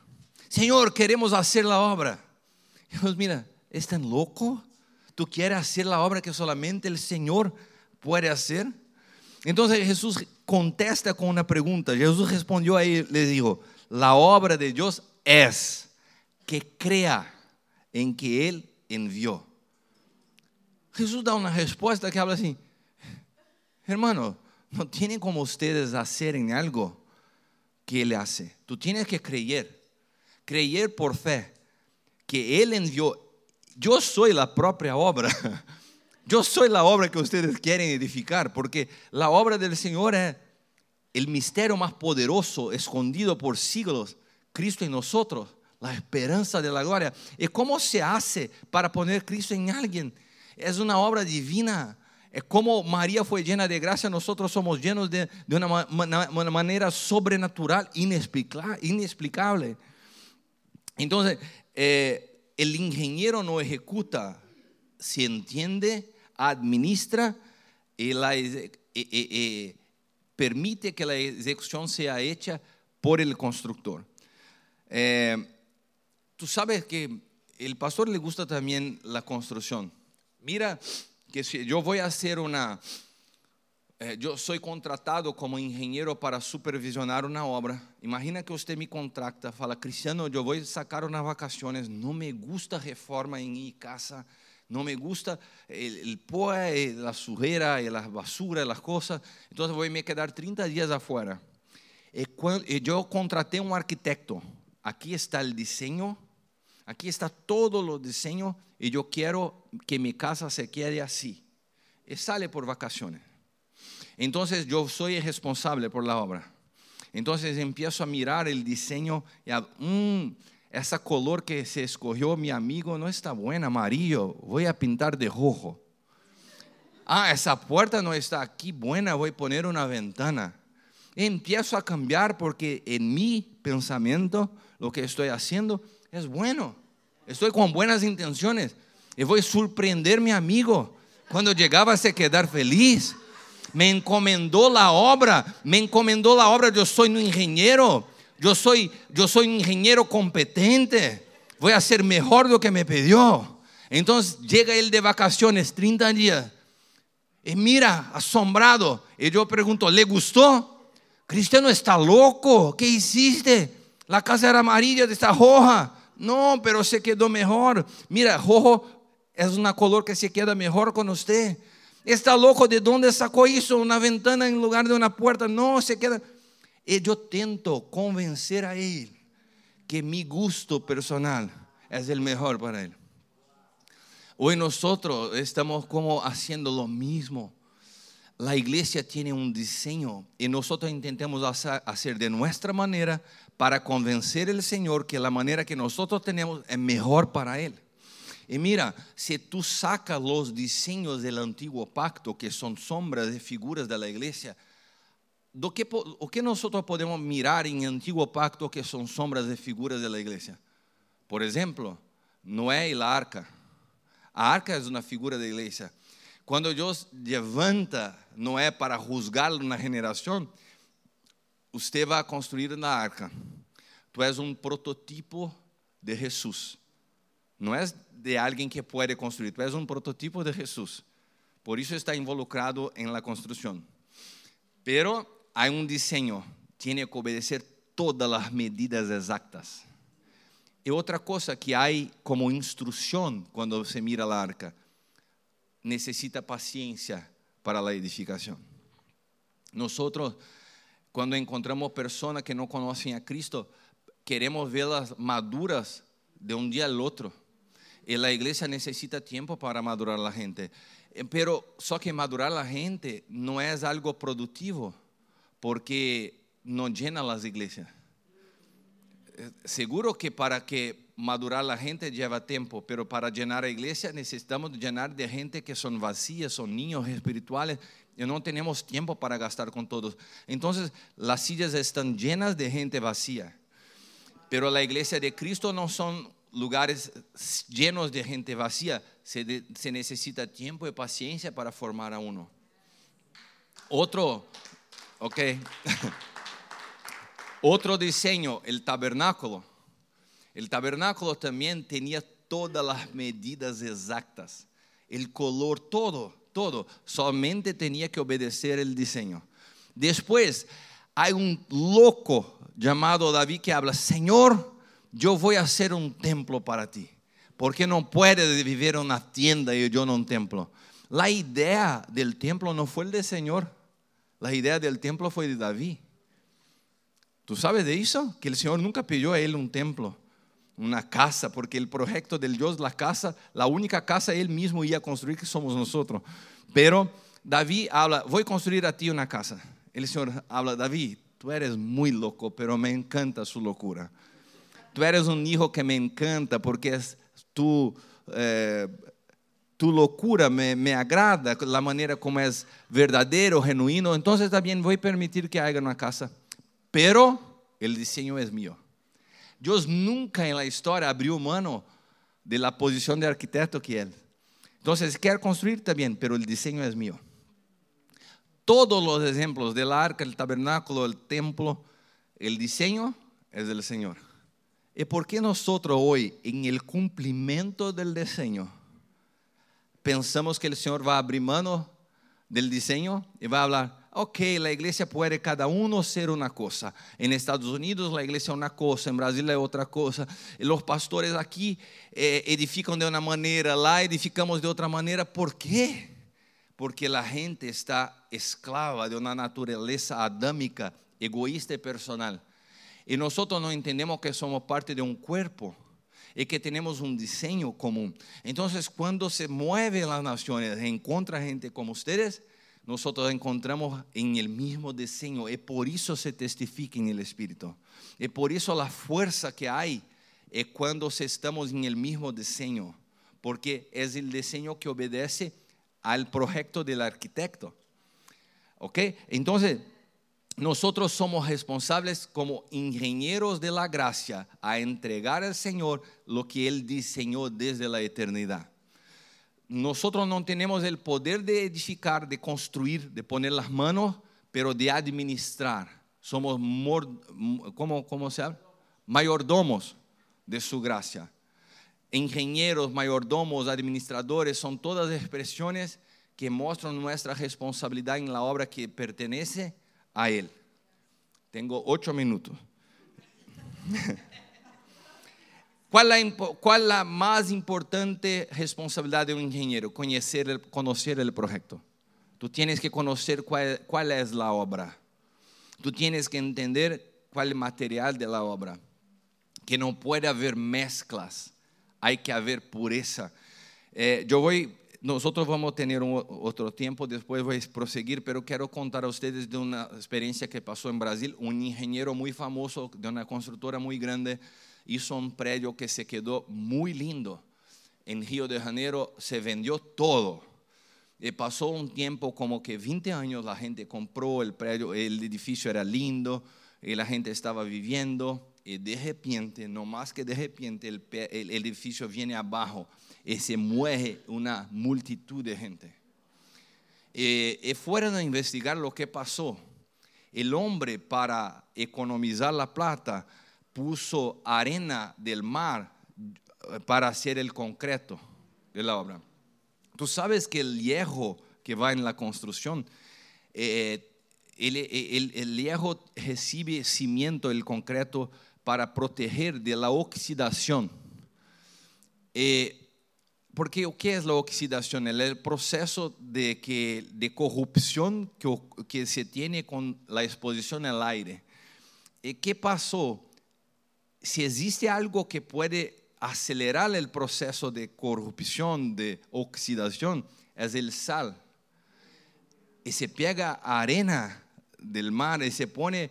Señor, queremos hacer la obra. Dios, mira, ¿es tan loco? ¿Tú quieres hacer la obra que solamente el Señor puede hacer? Entonces Jesús contesta con una pregunta. Jesús respondió ahí, le dijo, la obra de Dios es que crea en que Él envió. Jesús da una respuesta que habla así, hermano, no tienen como ustedes hacer en algo que Él hace. Tú tienes que creer, creer por fe que Él envió. Yo soy la propia obra. Yo soy la obra que ustedes quieren edificar, porque la obra del Señor es el misterio más poderoso, escondido por siglos, Cristo en nosotros, la esperanza de la gloria. ¿Y cómo se hace para poner Cristo en alguien? Es una obra divina. Es como María fue llena de gracia, nosotros somos llenos de, una, manera sobrenatural, inexplicable. Entonces, eh, el ingeniero no ejecuta, se entiende, administra y la, eh, eh, eh, permite que la ejecución sea hecha por el constructor. Eh, tú sabes que el pastor le gusta también la construcción. Mira que si yo voy a hacer una, eh, contratado como ingeniero para supervisionar una obra. Imagina que usted me contrata, fala, Cristiano, voy a sacar unas vacaciones, no me gusta reforma en mi casa, no me gusta el, el poa, eh, la sujera, eh, la basura, las cosas, voy a me quedar 30 días afuera. Y cuan- y yo contraté un arquitecto, aquí está el diseño, aquí está todo los diseños y yo quiero que mi casa se quede así. Y sale por vacaciones. Entonces yo soy el responsable por la obra. Entonces empiezo a mirar el diseño y a, "Mm, esa color que se escogió mi amigo no está buena, amarillo, voy a pintar de rojo. Ah, esa puerta no está aquí buena, voy a poner una ventana. Empiezo a cambiar porque en mi pensamiento lo que estoy haciendo es bueno. Estoy con buenas intenciones y voy a sorprender a mi amigo. Cuando llegaba se quedar feliz, me encomendó la obra, me encomendó la obra. Yo soy un ingeniero, yo soy, yo soy un ingeniero competente. Voy a hacer mejor lo que me pidió. Entonces llega él de vacaciones, 30 días. Y mira, asombrado. Y yo pregunto, ¿le gustó? Cristiano está loco. ¿Qué hiciste? La casa era amarilla, está roja. No, pero se quedó mejor. Mira, rojo es una color que se queda mejor con usted. Está loco, ¿de dónde sacó eso? Una ventana en lugar de una puerta. No, se queda. Y yo tento convencer a él que mi gusto personal es el mejor para él. Hoy nosotros estamos como haciendo lo mismo. La iglesia tiene un diseño y nosotros intentamos hacer de nuestra manera para convencer al Señor que la manera que nosotros tenemos es mejor para Él. Y mira, si tú sacas los diseños del antiguo pacto, que son sombras de figuras de la iglesia, ¿do que, o que nosotros podemos mirar en el antiguo pacto que son sombras de figuras de la iglesia? Por ejemplo, Noé y la arca. A arca es una figura de iglesia. Cuando Dios levanta Noé para juzgar una generación, usted va a construir una arca. Tú eres un prototipo de Jesús. No es de alguien que puede construir, tú eres un prototipo de Jesús. Por eso está involucrado en la construcción. Pero hay un diseño, tiene que obedecer todas las medidas exactas. Y otra cosa que hay como instrucción cuando se mira la arca, necesita paciencia para la edificación. Nosotros, cuando encontramos personas que no conocen a Cristo, queremos verlas maduras de un día al otro. Y la iglesia necesita tiempo para madurar la gente. Eh, Pero só que madurar la gente no es algo productivo, porque no llena las iglesias. Eh, Seguro que para que madurar la gente lleva tiempo, pero para llenar la iglesia necesitamos llenar de gente que son vacías, son niños espirituales no tenemos tiempo para gastar con todos. Entonces las sillas están llenas de gente vacía. Pero la iglesia de Cristo no son lugares llenos de gente vacía. Se, se necesita tiempo y paciencia para formar a uno. Otro, ok. Otro diseño, el tabernáculo. El tabernáculo también tenía todas las medidas exactas. El color, todo, todo. Solamente tenía que obedecer el diseño. Después hay un loco llamado David que habla, Señor, yo voy a hacer un templo para ti. Porque no puede vivir en una tienda y yo en un templo. La idea del templo no fue el del Señor. La idea del templo fue de David. ¿Tú sabes de eso? Que el Señor nunca pidió a él un templo, una casa, porque el proyecto del Dios, la casa, la única casa él mismo iba a construir, que somos nosotros. Pero David habla, voy a construir a ti una casa. El Señor habla, David, tú eres muy loco, pero me encanta su locura. Tú eres un hijo que me encanta porque es tu, eh, tu locura me, me agrada, la manera como es verdadero, genuino. Entonces también voy a permitir que haga una casa. Pero el diseño es mío. Dios nunca en la historia abrió mano de la posición de arquitecto que él. Entonces, quiere construir también, pero el diseño es mío. Todos los ejemplos del arca, el tabernáculo, el templo, el diseño es del Señor. ¿Y por qué nosotros hoy, en el cumplimiento del diseño, pensamos que el Señor va a abrir mano del diseño y va a hablar, ok, la iglesia puede cada uno ser una cosa. En Estados Unidos la iglesia es una cosa, en Brasil es otra cosa. Los pastores aquí eh, de una manera, la edificamos de otra manera. ¿Por qué? Porque la gente está esclava de una naturaleza adámica, egoísta y personal. Y nosotros no entendemos que somos parte de un cuerpo y que tenemos un diseño común. Entonces, cuando se mueven las naciones, encuentra gente como ustedes, nosotros encontramos en el mismo diseño y por eso se testifica en el Espíritu. Y por eso la fuerza que hay es cuando estamos en el mismo diseño, porque es el diseño que obedece al proyecto del arquitecto. ¿Ok? Entonces, nosotros somos responsables como ingenieros de la gracia a entregar al Señor lo que Él diseñó desde la eternidad. Nosotros no tenemos el poder de edificar, de construir, de poner las manos, pero de administrar. Somos, ¿cómo, cómo se llama? Mayordomos de su gracia. Ingenieros, mayordomos, administradores, son todas expresiones que muestran nuestra responsabilidad en la obra que pertenece a Él. Tengo ocho minutos. ¿Cuál es la, la más importante responsabilidad de un ingeniero? Conocer el, conocer el proyecto. Tú tienes que conocer cuál, cuál es la obra. Tú tienes que entender cuál es el material de la obra. Que no puede haber mezclas. Hay que haber pureza. Eh, yo voy nosotros vamos a tener otro tiempo, después voy a proseguir, pero quiero contar a ustedes de una experiencia que pasó en Brasil. Un ingeniero muy famoso de una constructora muy grande hizo un predio que se quedó muy lindo. En Río de Janeiro se vendió todo. Y pasó un tiempo como que 20 años la gente compró el predio, el edificio era lindo y la gente estaba viviendo y de repente, no más que de repente, el, edificio viene abajo y se mueve una multitud de gente. Y, fueron a investigar lo que pasó. El hombre para economizar la plata puso arena del mar eh, para hacer el concreto de la obra. Tú sabes que el hierro que va en la construcción, eh, el, el, hierro recibe cimiento, el concreto, para proteger de la oxidación. Eh, porque ¿qué es la oxidación? El proceso de, que, de corrupción que, que se tiene con la exposición al aire. ¿Qué pasó? Si existe algo que puede acelerar el proceso de corrupción, de oxidación, es el sal. Y se pega arena del mar y se pone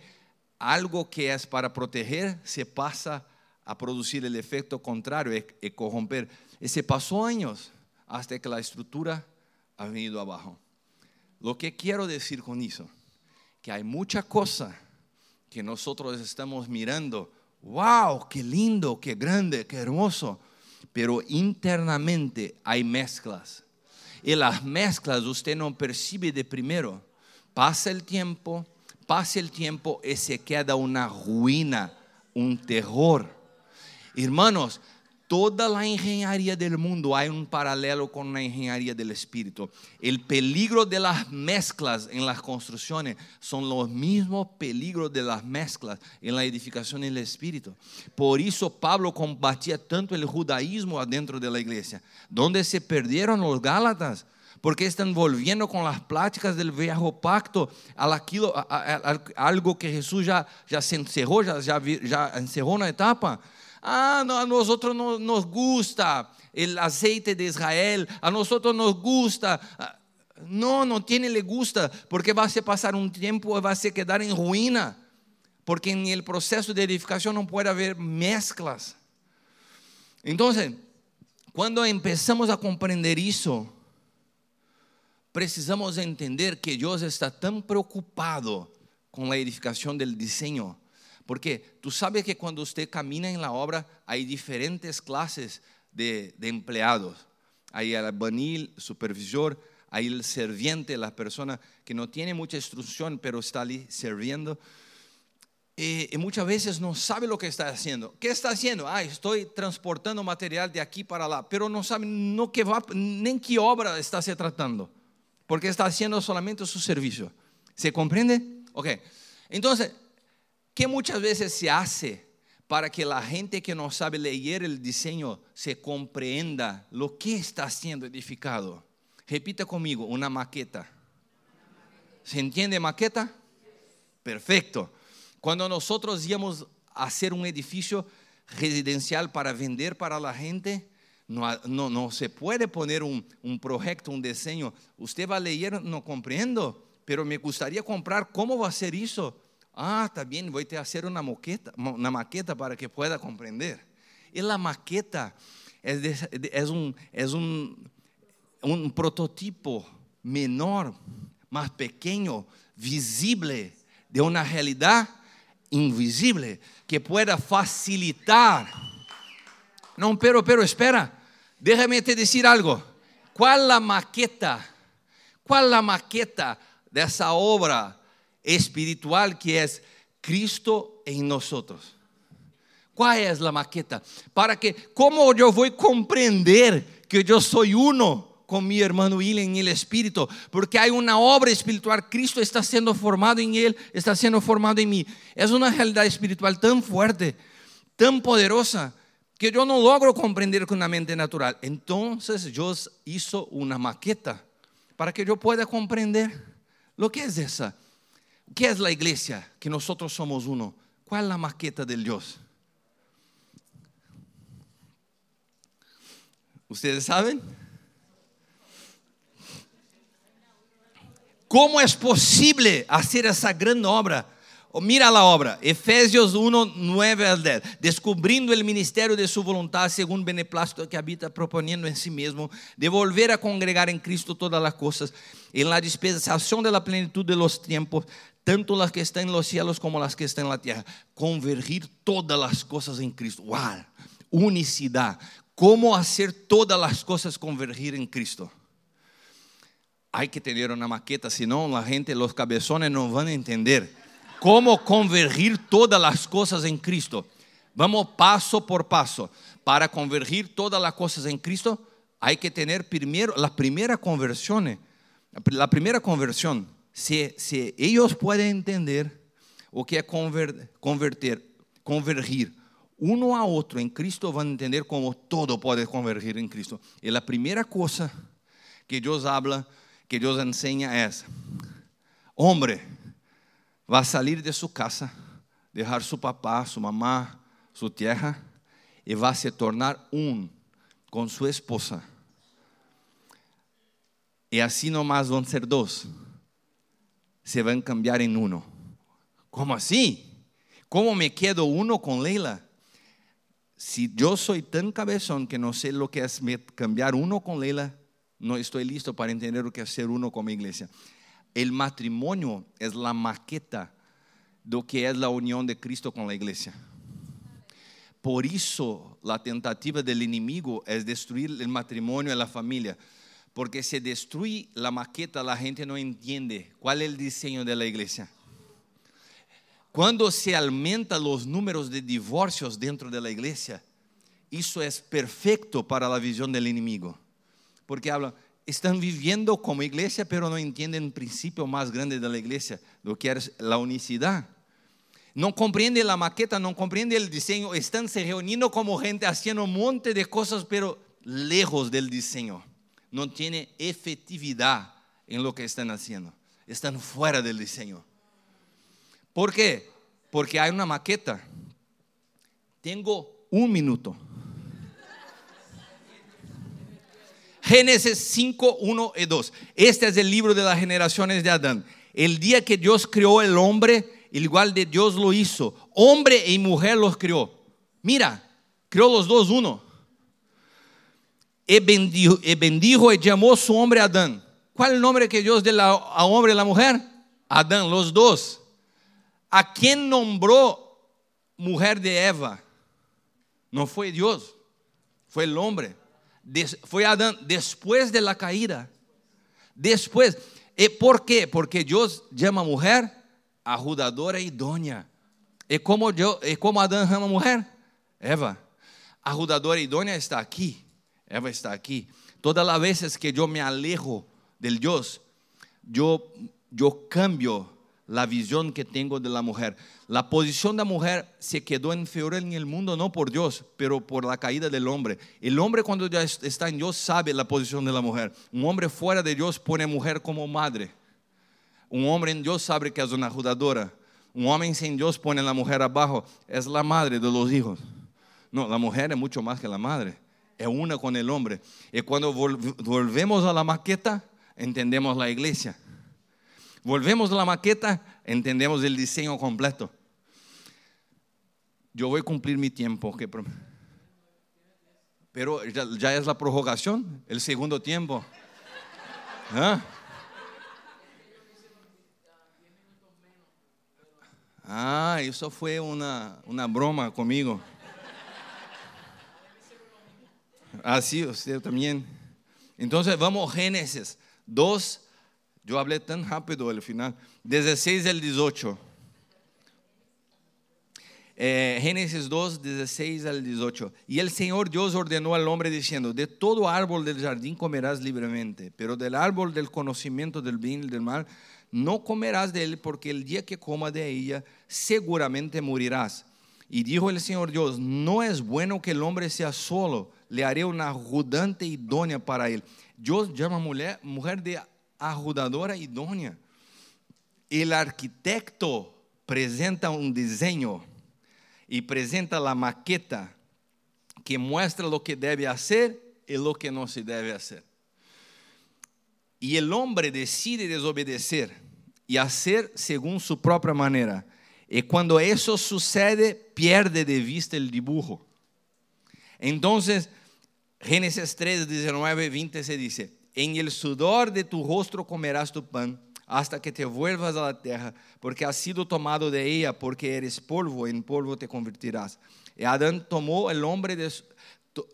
algo que es para proteger, se pasa a producir el efecto contrario y corromper. Y se pasó años hasta que la estructura ha venido abajo. Lo que quiero decir con eso, que hay mucha cosa que nosotros estamos mirando, wow, qué lindo, qué grande, qué hermoso, pero internamente hay mezclas. Y las mezclas usted no percibe de primero. Pasa el tiempo, pasa el tiempo y se queda una ruina, un terror. Hermanos, toda la ingeniería del mundo hay un paralelo con la ingeniería del espíritu. El peligro de las mezclas en las construcciones son los mismos peligros de las mezclas en la edificación del espíritu. Por eso Pablo combatía tanto el judaísmo adentro de la iglesia, donde se perdieron los gálatas porque están volviendo con las pláticas del viejo pacto a, algo que Jesús ya, ya se encerró, ya, ya, ya encerró etapa. Ah, a nosotros no, nos gusta el aceite de Israel, a nosotros nos gusta. Ah, no, no tiene le gusta, porque va a pasar un tiempo y va a se quedar en ruina, porque en el proceso de edificación no puede haber mezclas. Entonces, cuando empezamos a comprender eso, precisamos entender que Dios está tan preocupado con la edificación del diseño Porque tú sabes que cuando usted camina en la obra hay diferentes clases de, de empleados. Hay el albanil, supervisor, hay el serviente, la persona que no tiene mucha instrucción, pero está allí sirviendo. Eh, y muchas veces no sabe lo que está haciendo. ¿Qué está haciendo? Ah, estoy transportando material de aquí para allá, pero no sabe no que va, ni qué obra está se tratando, porque está haciendo solamente su servicio. ¿Se comprende? Ok. Entonces, ¿qué muchas veces se hace para que la gente que no sabe leer el diseño se comprenda lo que está siendo edificado? Repita conmigo, una maqueta. ¿Se entiende maqueta? Perfecto. Cuando nosotros íbamos a hacer un edificio residencial para vender para la gente, no, no, no se puede poner un, un, proyecto, un diseño. Usted va a leer, no comprendo, pero me gustaría comprar cómo va a ser eso. Ah, también voy a hacer una maqueta, para que pueda comprender. Y la maqueta es un, un prototipo menor, más pequeño, visible de una realidad invisible que pueda facilitar. No, pero, pero espera, déjame te decir algo. ¿Cuál la maqueta? ¿Cuál la maqueta de esa obra espiritual que es Cristo en nosotros? ¿Cuál es la maqueta? Para que, ¿cómo yo voy a comprender que yo soy uno? con mi hermano William en el Espíritu, porque hay una obra espiritual, Cristo está siendo formado en él, está siendo formado en mí. Es una realidad espiritual tan fuerte, tan poderosa, que yo no logro comprender con la mente natural. Entonces Dios hizo una maqueta para que yo pueda comprender lo que es esa. ¿Qué es la iglesia? Que nosotros somos uno. ¿Cuál es la maqueta del Dios? ¿Ustedes saben? ¿Cómo es posible hacer esa gran obra? Mira la obra, Efesios 1, 9 al 10. Descubrindo el ministerio de su voluntad según beneplácito que habita proponiendo en sí mismo, de volver a congregar en Cristo todas las cosas, en la dispensación de la plenitud de los tiempos, tanto las que están en los cielos como las que están en la tierra. Convergir todas las cosas en Cristo. ¡Wow! Unicidad. ¿Cómo hacer todas las cosas convergir en Cristo? hay que tener una maqueta, si no la gente, los cabezones van a entender cómo convergir todas las cosas en Cristo. Vamos paso por paso. Para convergir todas las cosas en Cristo, hay que tener primero la primera conversión. La primera conversión, si, si ellos pueden entender o que es convertir, convergir uno a otro en Cristo, van a entender cómo todo puede convergir en Cristo. Y la primera cosa que Dios habla que Dios enseña es, hombre, va a salir de su casa, dejar su papá, su mamá, su tierra, y va a se tornar un con su esposa. Y así nomás van a ser dos. Se van a cambiar en uno. ¿Cómo así? ¿Cómo me quedo uno con Leila? Si yo soy tan cabezón que no sé lo que es cambiar uno con Leila, no estoy listo para entender lo que es ser uno como iglesia. El matrimonio es la maqueta de lo que es la unión de Cristo con la iglesia. Por eso la tentativa del enemigo es destruir el matrimonio y la familia. Porque si destruye la maqueta, la gente no entiende cuál es el diseño de la iglesia. Cuando se aumenta los números de divorcios dentro de la iglesia, eso es perfecto para la visión del enemigo porque hablan, están viviendo como iglesia, pero no entienden el principio más grande de la iglesia, lo que es la unicidad. No comprende la maqueta, no comprende el diseño, están se reuniendo como gente haciendo un monte de cosas, pero lejos del diseño. No tiene efectividad en lo que están haciendo. Están fuera del diseño. ¿Por qué? Porque hay una maqueta. Tengo un minuto. Génesis 5, 1 y 2. Este es el libro de las generaciones de Adán. El día que Dios creó el hombre, igual de Dios lo hizo. Hombre y mujer los creó. Mira, creó los dos uno. Y bendijo, y llamó su hombre Adán. ¿Cuál es el nombre que Dios dio a hombre y a la mujer? Adán, los dos. ¿A quién nombró mujer de Eva no fue Dios, fue el hombre. Des- fue Adán después de la caída. Después. ¿Y por qué? Porque Dios llama mujer ajudadora idônea. ¿Y como, yo, ¿Y como Adán llama mujer? Eva. Ajudadora idônea está aquí. Eva está aquí. Todas las veces que yo me alejo del Dios, yo, yo cambio la visión que tengo de la mujer. La posición de la mujer se quedó inferior en el mundo no por Dios, pero por la caída del hombre. El hombre cuando ya es- está en Dios sabe la posición de la mujer. Un hombre fuera de Dios pone a mujer como madre. Un hombre en Dios sabe que es una ajudadora. Un hombre sin Dios pone a la mujer abajo, es la madre de los hijos. No, la mujer es mucho más que la madre. Es una con el hombre. Y cuando vol- volvemos a la maqueta, entendemos la iglesia. Volvemos a la maqueta, entendemos el diseño completo. Yo voy a cumplir mi tiempo. que Pero ya, es la prorrogación, el segundo tiempo. ¿Ah? Ah, eso fue una, una broma conmigo. Así usted también. Entonces vamos Génesis 2. Yo hablé tan rápido al final. 16 al 18. Eh, Génesis 2, 16 al 18. Y el Señor Dios ordenó al hombre diciendo, de todo árbol del jardín comerás libremente, pero del árbol del conocimiento del bien y del mal no comerás de él, porque el día que coma de ella seguramente morirás. Y dijo el Señor Dios, no es bueno que el hombre sea solo, le haré una ajudante idónea para él. Dios llama mujer, mujer de ajudadora idónea. El arquitecto presenta un diseño y presenta la maqueta que muestra lo que debe hacer y lo que no se debe hacer. Y el hombre decide desobedecer y hacer según su propia manera. Y cuando eso sucede, pierde de vista el dibujo. Entonces, Génesis 3, 19, 20 se dice, en el sudor de tu rostro comerás tu pan hasta que te vuelvas a la tierra, porque has sido tomado de ella, porque eres polvo, en polvo te convertirás. Y Adán tomó el nombre de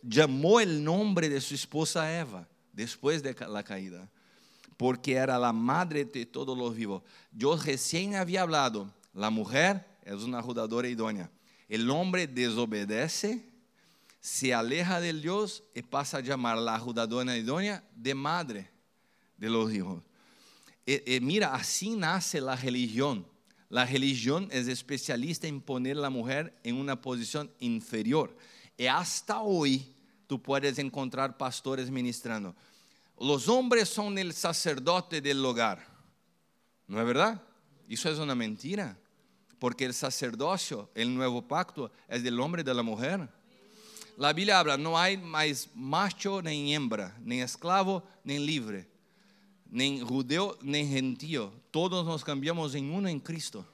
llamó el nombre de su esposa Eva, después de la caída, porque era la madre de todos los vivos. Yo recién había hablado, la mujer es una ajudadora idónea. El hombre desobedece, se aleja del Dios y pasa a llamar la ajudadora idónea de madre de los hijos. Eh, eh, mira, así nace la religión. La religión es especialista en poner a la mujer en una posición inferior. Y hasta hoy tú puedes encontrar pastores ministrando. Los hombres son el sacerdote del hogar. ¿No es verdad? Eso es una mentira. Porque el sacerdocio, el nuevo pacto, es del hombre y de la mujer. La Biblia habla, no hay más macho ni hembra, ni esclavo ni libre nem judeu, nem gentío. Todos nos cambiamos en uno en Cristo.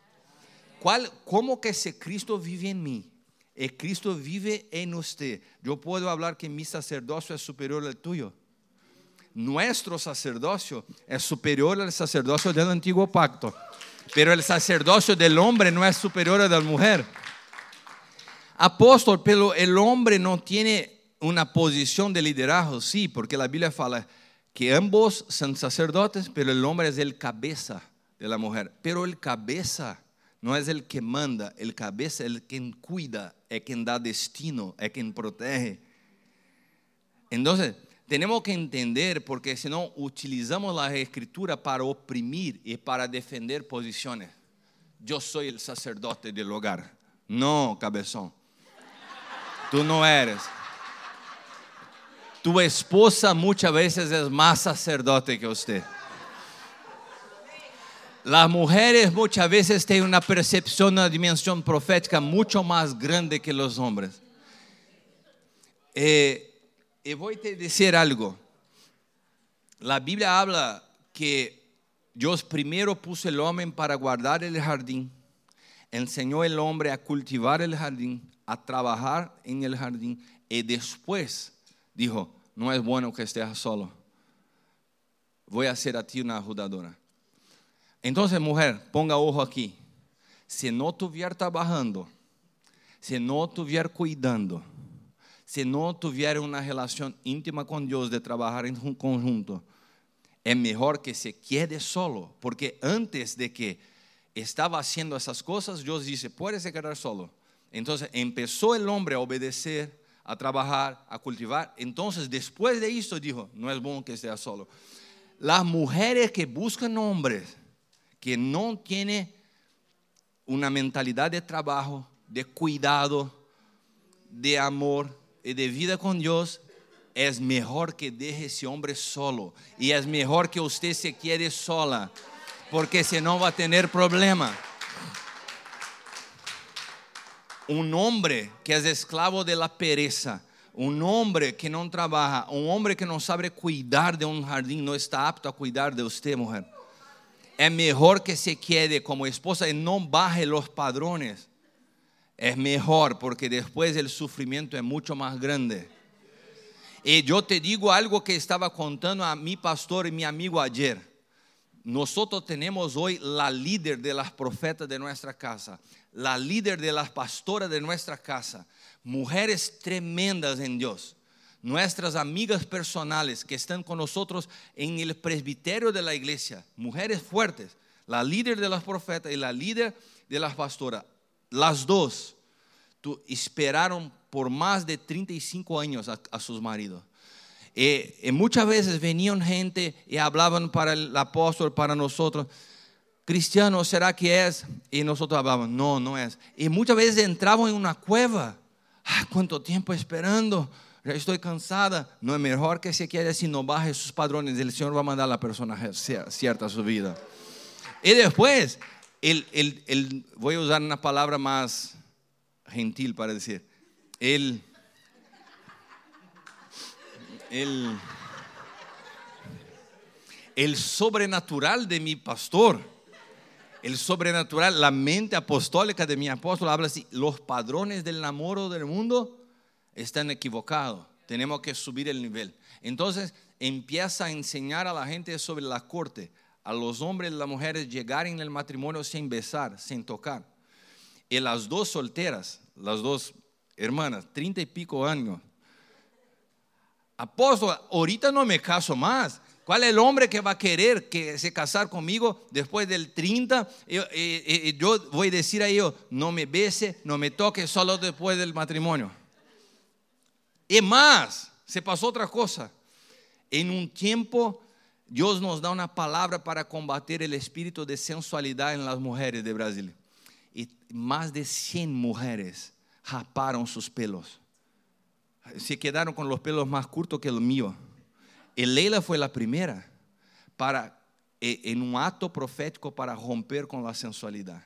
¿Cuál, ¿Cómo que ese Cristo vive en mí? El Cristo vive en usted. Yo puedo hablar que mi sacerdocio es superior al tuyo. Nuestro sacerdocio es superior al sacerdocio del antiguo pacto. Pero el sacerdocio del hombre no es superior al de la mujer. Apóstol, pero el hombre no tiene una posición de liderazgo, sí, porque la Biblia fala que ambos son sacerdotes, pero el hombre es el cabeza de la mujer. Pero el cabeza no es el que manda, el cabeza es el quien cuida, es quien da destino, es quien protege. Entonces, tenemos que entender, porque si no utilizamos la escritura para oprimir y para defender posiciones. Yo soy el sacerdote del hogar. No, cabezón. Tú no eres. Tu esposa muchas veces es más sacerdote que usted. Las mujeres muchas veces tienen una percepción, una dimensión profética mucho más grande que los hombres. Eh, y voy a decir algo. La Biblia habla que Dios primero puso el hombre para guardar el jardín, enseñó al hombre a cultivar el jardín, a trabajar en el jardín y después dijo, no es bueno que estés solo. Voy a hacer a ti una ajudadora. Entonces, mujer, ponga ojo aquí. Si no estuviera trabajando, se no estuviera cuidando, si no tuviera una relación íntima con Dios de trabajar en un conjunto, es mejor que se quede solo, porque antes de que estaba haciendo esas cosas, Dios dice, puedes quedar solo. Entonces empezó el hombre a obedecer, a trabajar, a cultivar. Entonces después de esto dijo, no es bueno que sea solo. Las mujeres que buscan hombres que no tienen una mentalidad de trabajo, de cuidado, de amor y de vida con Dios, es mejor que deje ese hombre solo. Y es mejor que usted se quede sola, porque si no va a tener problema. Un hombre que es esclavo de la pereza, un hombre que no trabaja, un hombre que no sabe cuidar de un jardín, no está apto a cuidar de usted, mujer. Es mejor que se quede como esposa y no baje los padrones. Es mejor porque después el sufrimiento es mucho más grande. Y yo te digo algo que estaba contando a mi pastor y mi amigo ayer. Nosotros tenemos hoy la líder de las profetas de nuestra casa la líder de las pastoras de nuestra casa, mujeres tremendas en Dios, nuestras amigas personales que están con nosotros en el presbiterio de la iglesia, mujeres fuertes, la líder de las profetas y la líder de las pastoras, las dos esperaron por más de 35 años a, sus maridos. Y, y muchas veces venían gente y hablaban para el apóstol, para nosotros cristiano será que es? Y nosotros hablábamos, no, no es. Y muchas veces entraban en una cueva. Ah, ¿Cuánto tiempo esperando? Ya estoy cansada. No es mejor que se quede si no baje sus padrones. El Señor va a mandar a la persona cierta a su vida. Y después, el, el, el, voy a usar una palabra más gentil para decir, el, el, el sobrenatural de mi pastor el sobrenatural, la mente apostólica de mi apóstol habla así, los padrones del enamoro del mundo están equivocados, tenemos que subir el nivel. Entonces empieza a enseñar a la gente sobre la corte, a los hombres y las mujeres llegar en el matrimonio sin besar, sin tocar. Y las dos solteras, las dos hermanas, treinta y pico años, apóstol, ahorita no me caso más, ¿Cuál es el hombre que va a querer que se casar conmigo después del 30? Yo, voy a decir a ellos, no me bese, no me toque, solo después del matrimonio. Y más, se pasó otra cosa. En un tiempo, Dios nos da una palabra para combatir el espíritu de sensualidad en las mujeres de Brasil. Y más de 100 mujeres raparon sus pelos. Se quedaron con los pelos más cortos que el mío. E Leila foi a primeira para, em um ato profético para romper com a sensualidade.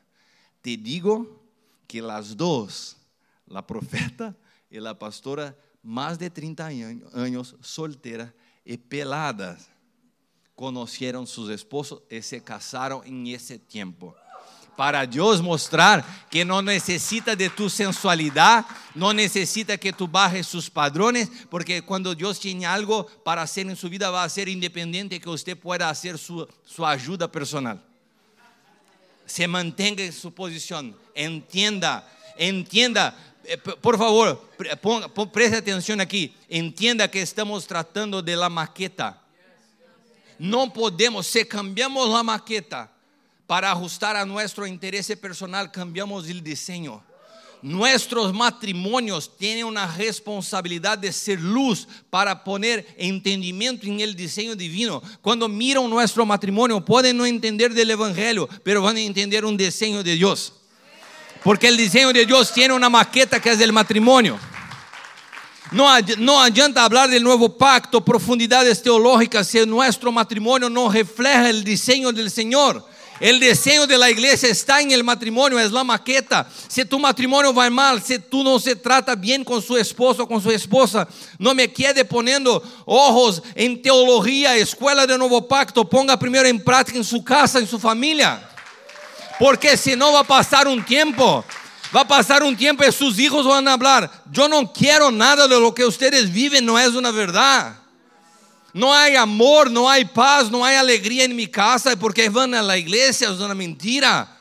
Te digo que as duas, a profeta e a pastora, mais de 30 anos, solteira e peladas, conheceram seus esposos e se casaram em esse tempo para Dios mostrar que no necesita de tu sensualidad, no necesita que tú bajes sus padrones, porque cuando Dios tiene algo para hacer en su vida va a ser independiente que usted pueda hacer su, su ayuda personal. Se mantenga en su posición, entienda, entienda, eh, por favor, preste atención aquí, entienda que estamos tratando de la maqueta. No podemos, si cambiamos la maqueta, para ajustar a nuestro interés personal, cambiamos el diseño. Nuestros matrimonios tienen una responsabilidad de ser luz para poner entendimiento en el diseño divino. Cuando miran nuestro matrimonio, pueden no entender del Evangelio, pero van a entender un diseño de Dios. Porque el diseño de Dios tiene una maqueta que es el matrimonio. No, no adianta hablar del nuevo pacto, profundidades teológicas, si nuestro matrimonio no refleja el diseño del Señor. El diseño de la iglesia está en el matrimonio, es la maqueta. Si tu matrimonio va mal, si tú no se trata bien con su esposo o con su esposa, no me quede poniendo ojos en teología, escuela de nuevo pacto. Ponga primero en práctica en su casa, en su familia. Porque si no va a pasar un tiempo, va a pasar un tiempo y sus hijos van a hablar. Yo no quiero nada de lo que ustedes viven, no es una verdad. No hay amor, no hay paz, no hay alegría en mi casa porque van a la iglesia, es una mentira.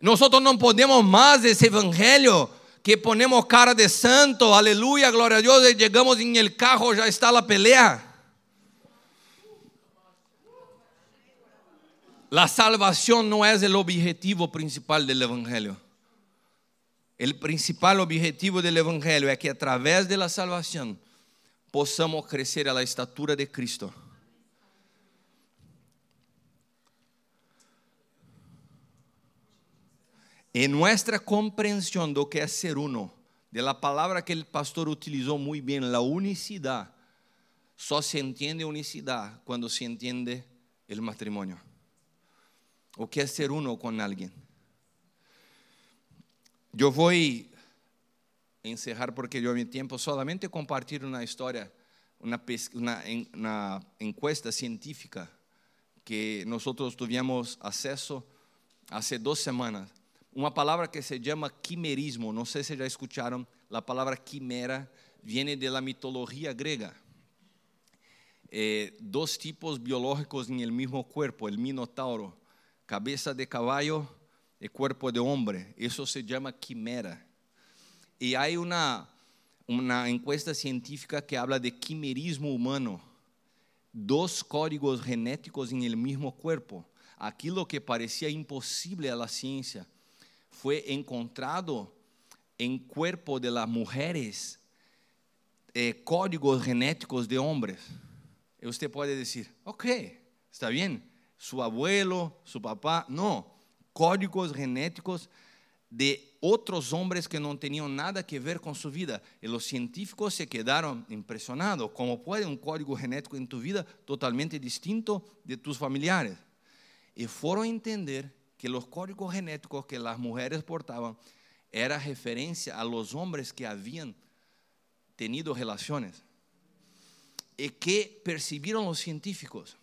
Nosotros no podemos más de ese evangelio que ponemos cara de santo, aleluya, gloria a Dios, y llegamos en el carro, ya está la pelea. La salvación no es el objetivo principal del evangelio. El principal objetivo del evangelio es que a través de la salvación possamos crecer a la estatura de Cristo. En nuestra comprensión de lo que es ser uno, de la palabra que el pastor utilizó muy bien, la unicidad, solo se entiende unicidad cuando se entiende el matrimonio. O que es ser uno con alguien. Yo voy encerrar porque yo mi tiempo solamente compartir una historia, una, una, una encuesta científica que nosotros tuvimos acceso hace dos semanas uma palavra que se chama quimerismo. Não sei se já escutaram. A palavra quimera vem da mitologia grega. Eh, dos tipos biológicos en el mismo cuerpo, el minotauro, cabeza de caballo y cuerpo de hombre. Eso se llama quimera. Y hay una, una encuesta científica que habla de quimerismo humano. Dos códigos genéticos en el mismo cuerpo. Aquilo que parecía imposible a la ciencia fue encontrado en cuerpo de las mujeres eh, códigos genéticos de hombres. Y usted puede decir, ok, está bien, su abuelo, su papá, no, códigos genéticos de otros hombres que no tenían nada que ver con su vida. Y los científicos se quedaron impresionados. ¿Cómo puede un código genético en tu vida totalmente distinto de tus familiares? Y fueron a entender que los códigos genéticos que las mujeres portaban era referencia a los hombres que habían tenido relaciones. Y que percibieron los científicos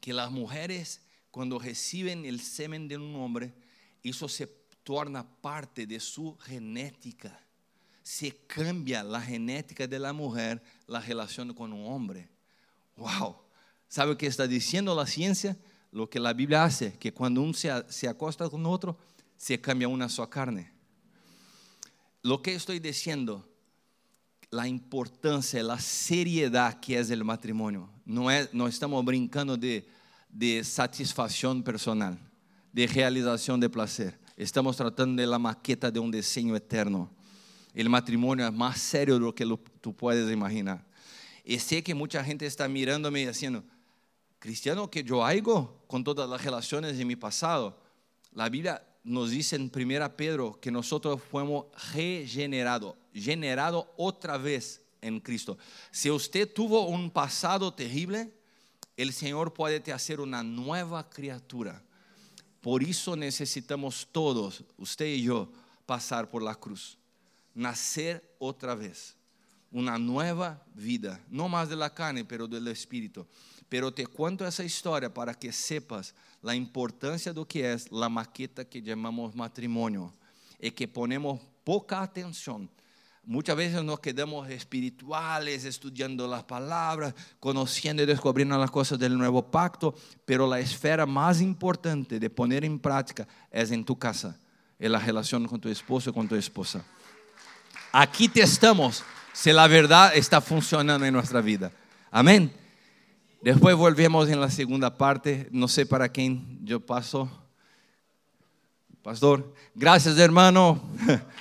que las mujeres cuando reciben el semen de un hombre, eso se torna parte de su genética. Se cambia la genética de la mujer, la relación con un hombre. Wow. ¿Sabe qué está diciendo la ciencia? lo que la Biblia hace, que cuando uno se, se acosta con otro, se cambia una sola carne. Lo que estoy diciendo, la importancia, la seriedad que es el matrimonio. No, es, no estamos brincando de, de satisfacción personal, de realización de placer. Estamos tratando de la maqueta de un diseño eterno. El matrimonio es más serio de lo que tú puedes imaginar. Y sé que mucha gente está mirándome y diciendo, cristiano que yo hago con todas las relaciones de mi pasado. La Biblia nos dice en 1 Pedro que nosotros fuimos regenerados, generado otra vez en Cristo. Si usted tuvo un pasado terrible, el Señor puede te hacer una nueva criatura. Por eso necesitamos todos, usted y yo, pasar por la cruz, nacer otra vez, una nueva vida, no más de la carne, pero del Espíritu. pero te cuento essa história para que sepas a importância do que é a maqueta que chamamos matrimônio e que ponemos pouca atenção. Muitas vezes nos quedamos espirituales, estudando as palavras, conhecendo e descobrindo as coisas do novo pacto, pero a esfera mais importante de poner em prática é em tu casa, em la relação com tu esposo com tu esposa. Aqui testamos se a verdade está funcionando em nossa vida. Amém? Después volvemos en la segunda parte. No sé para quién yo paso. Pastor, gracias hermano.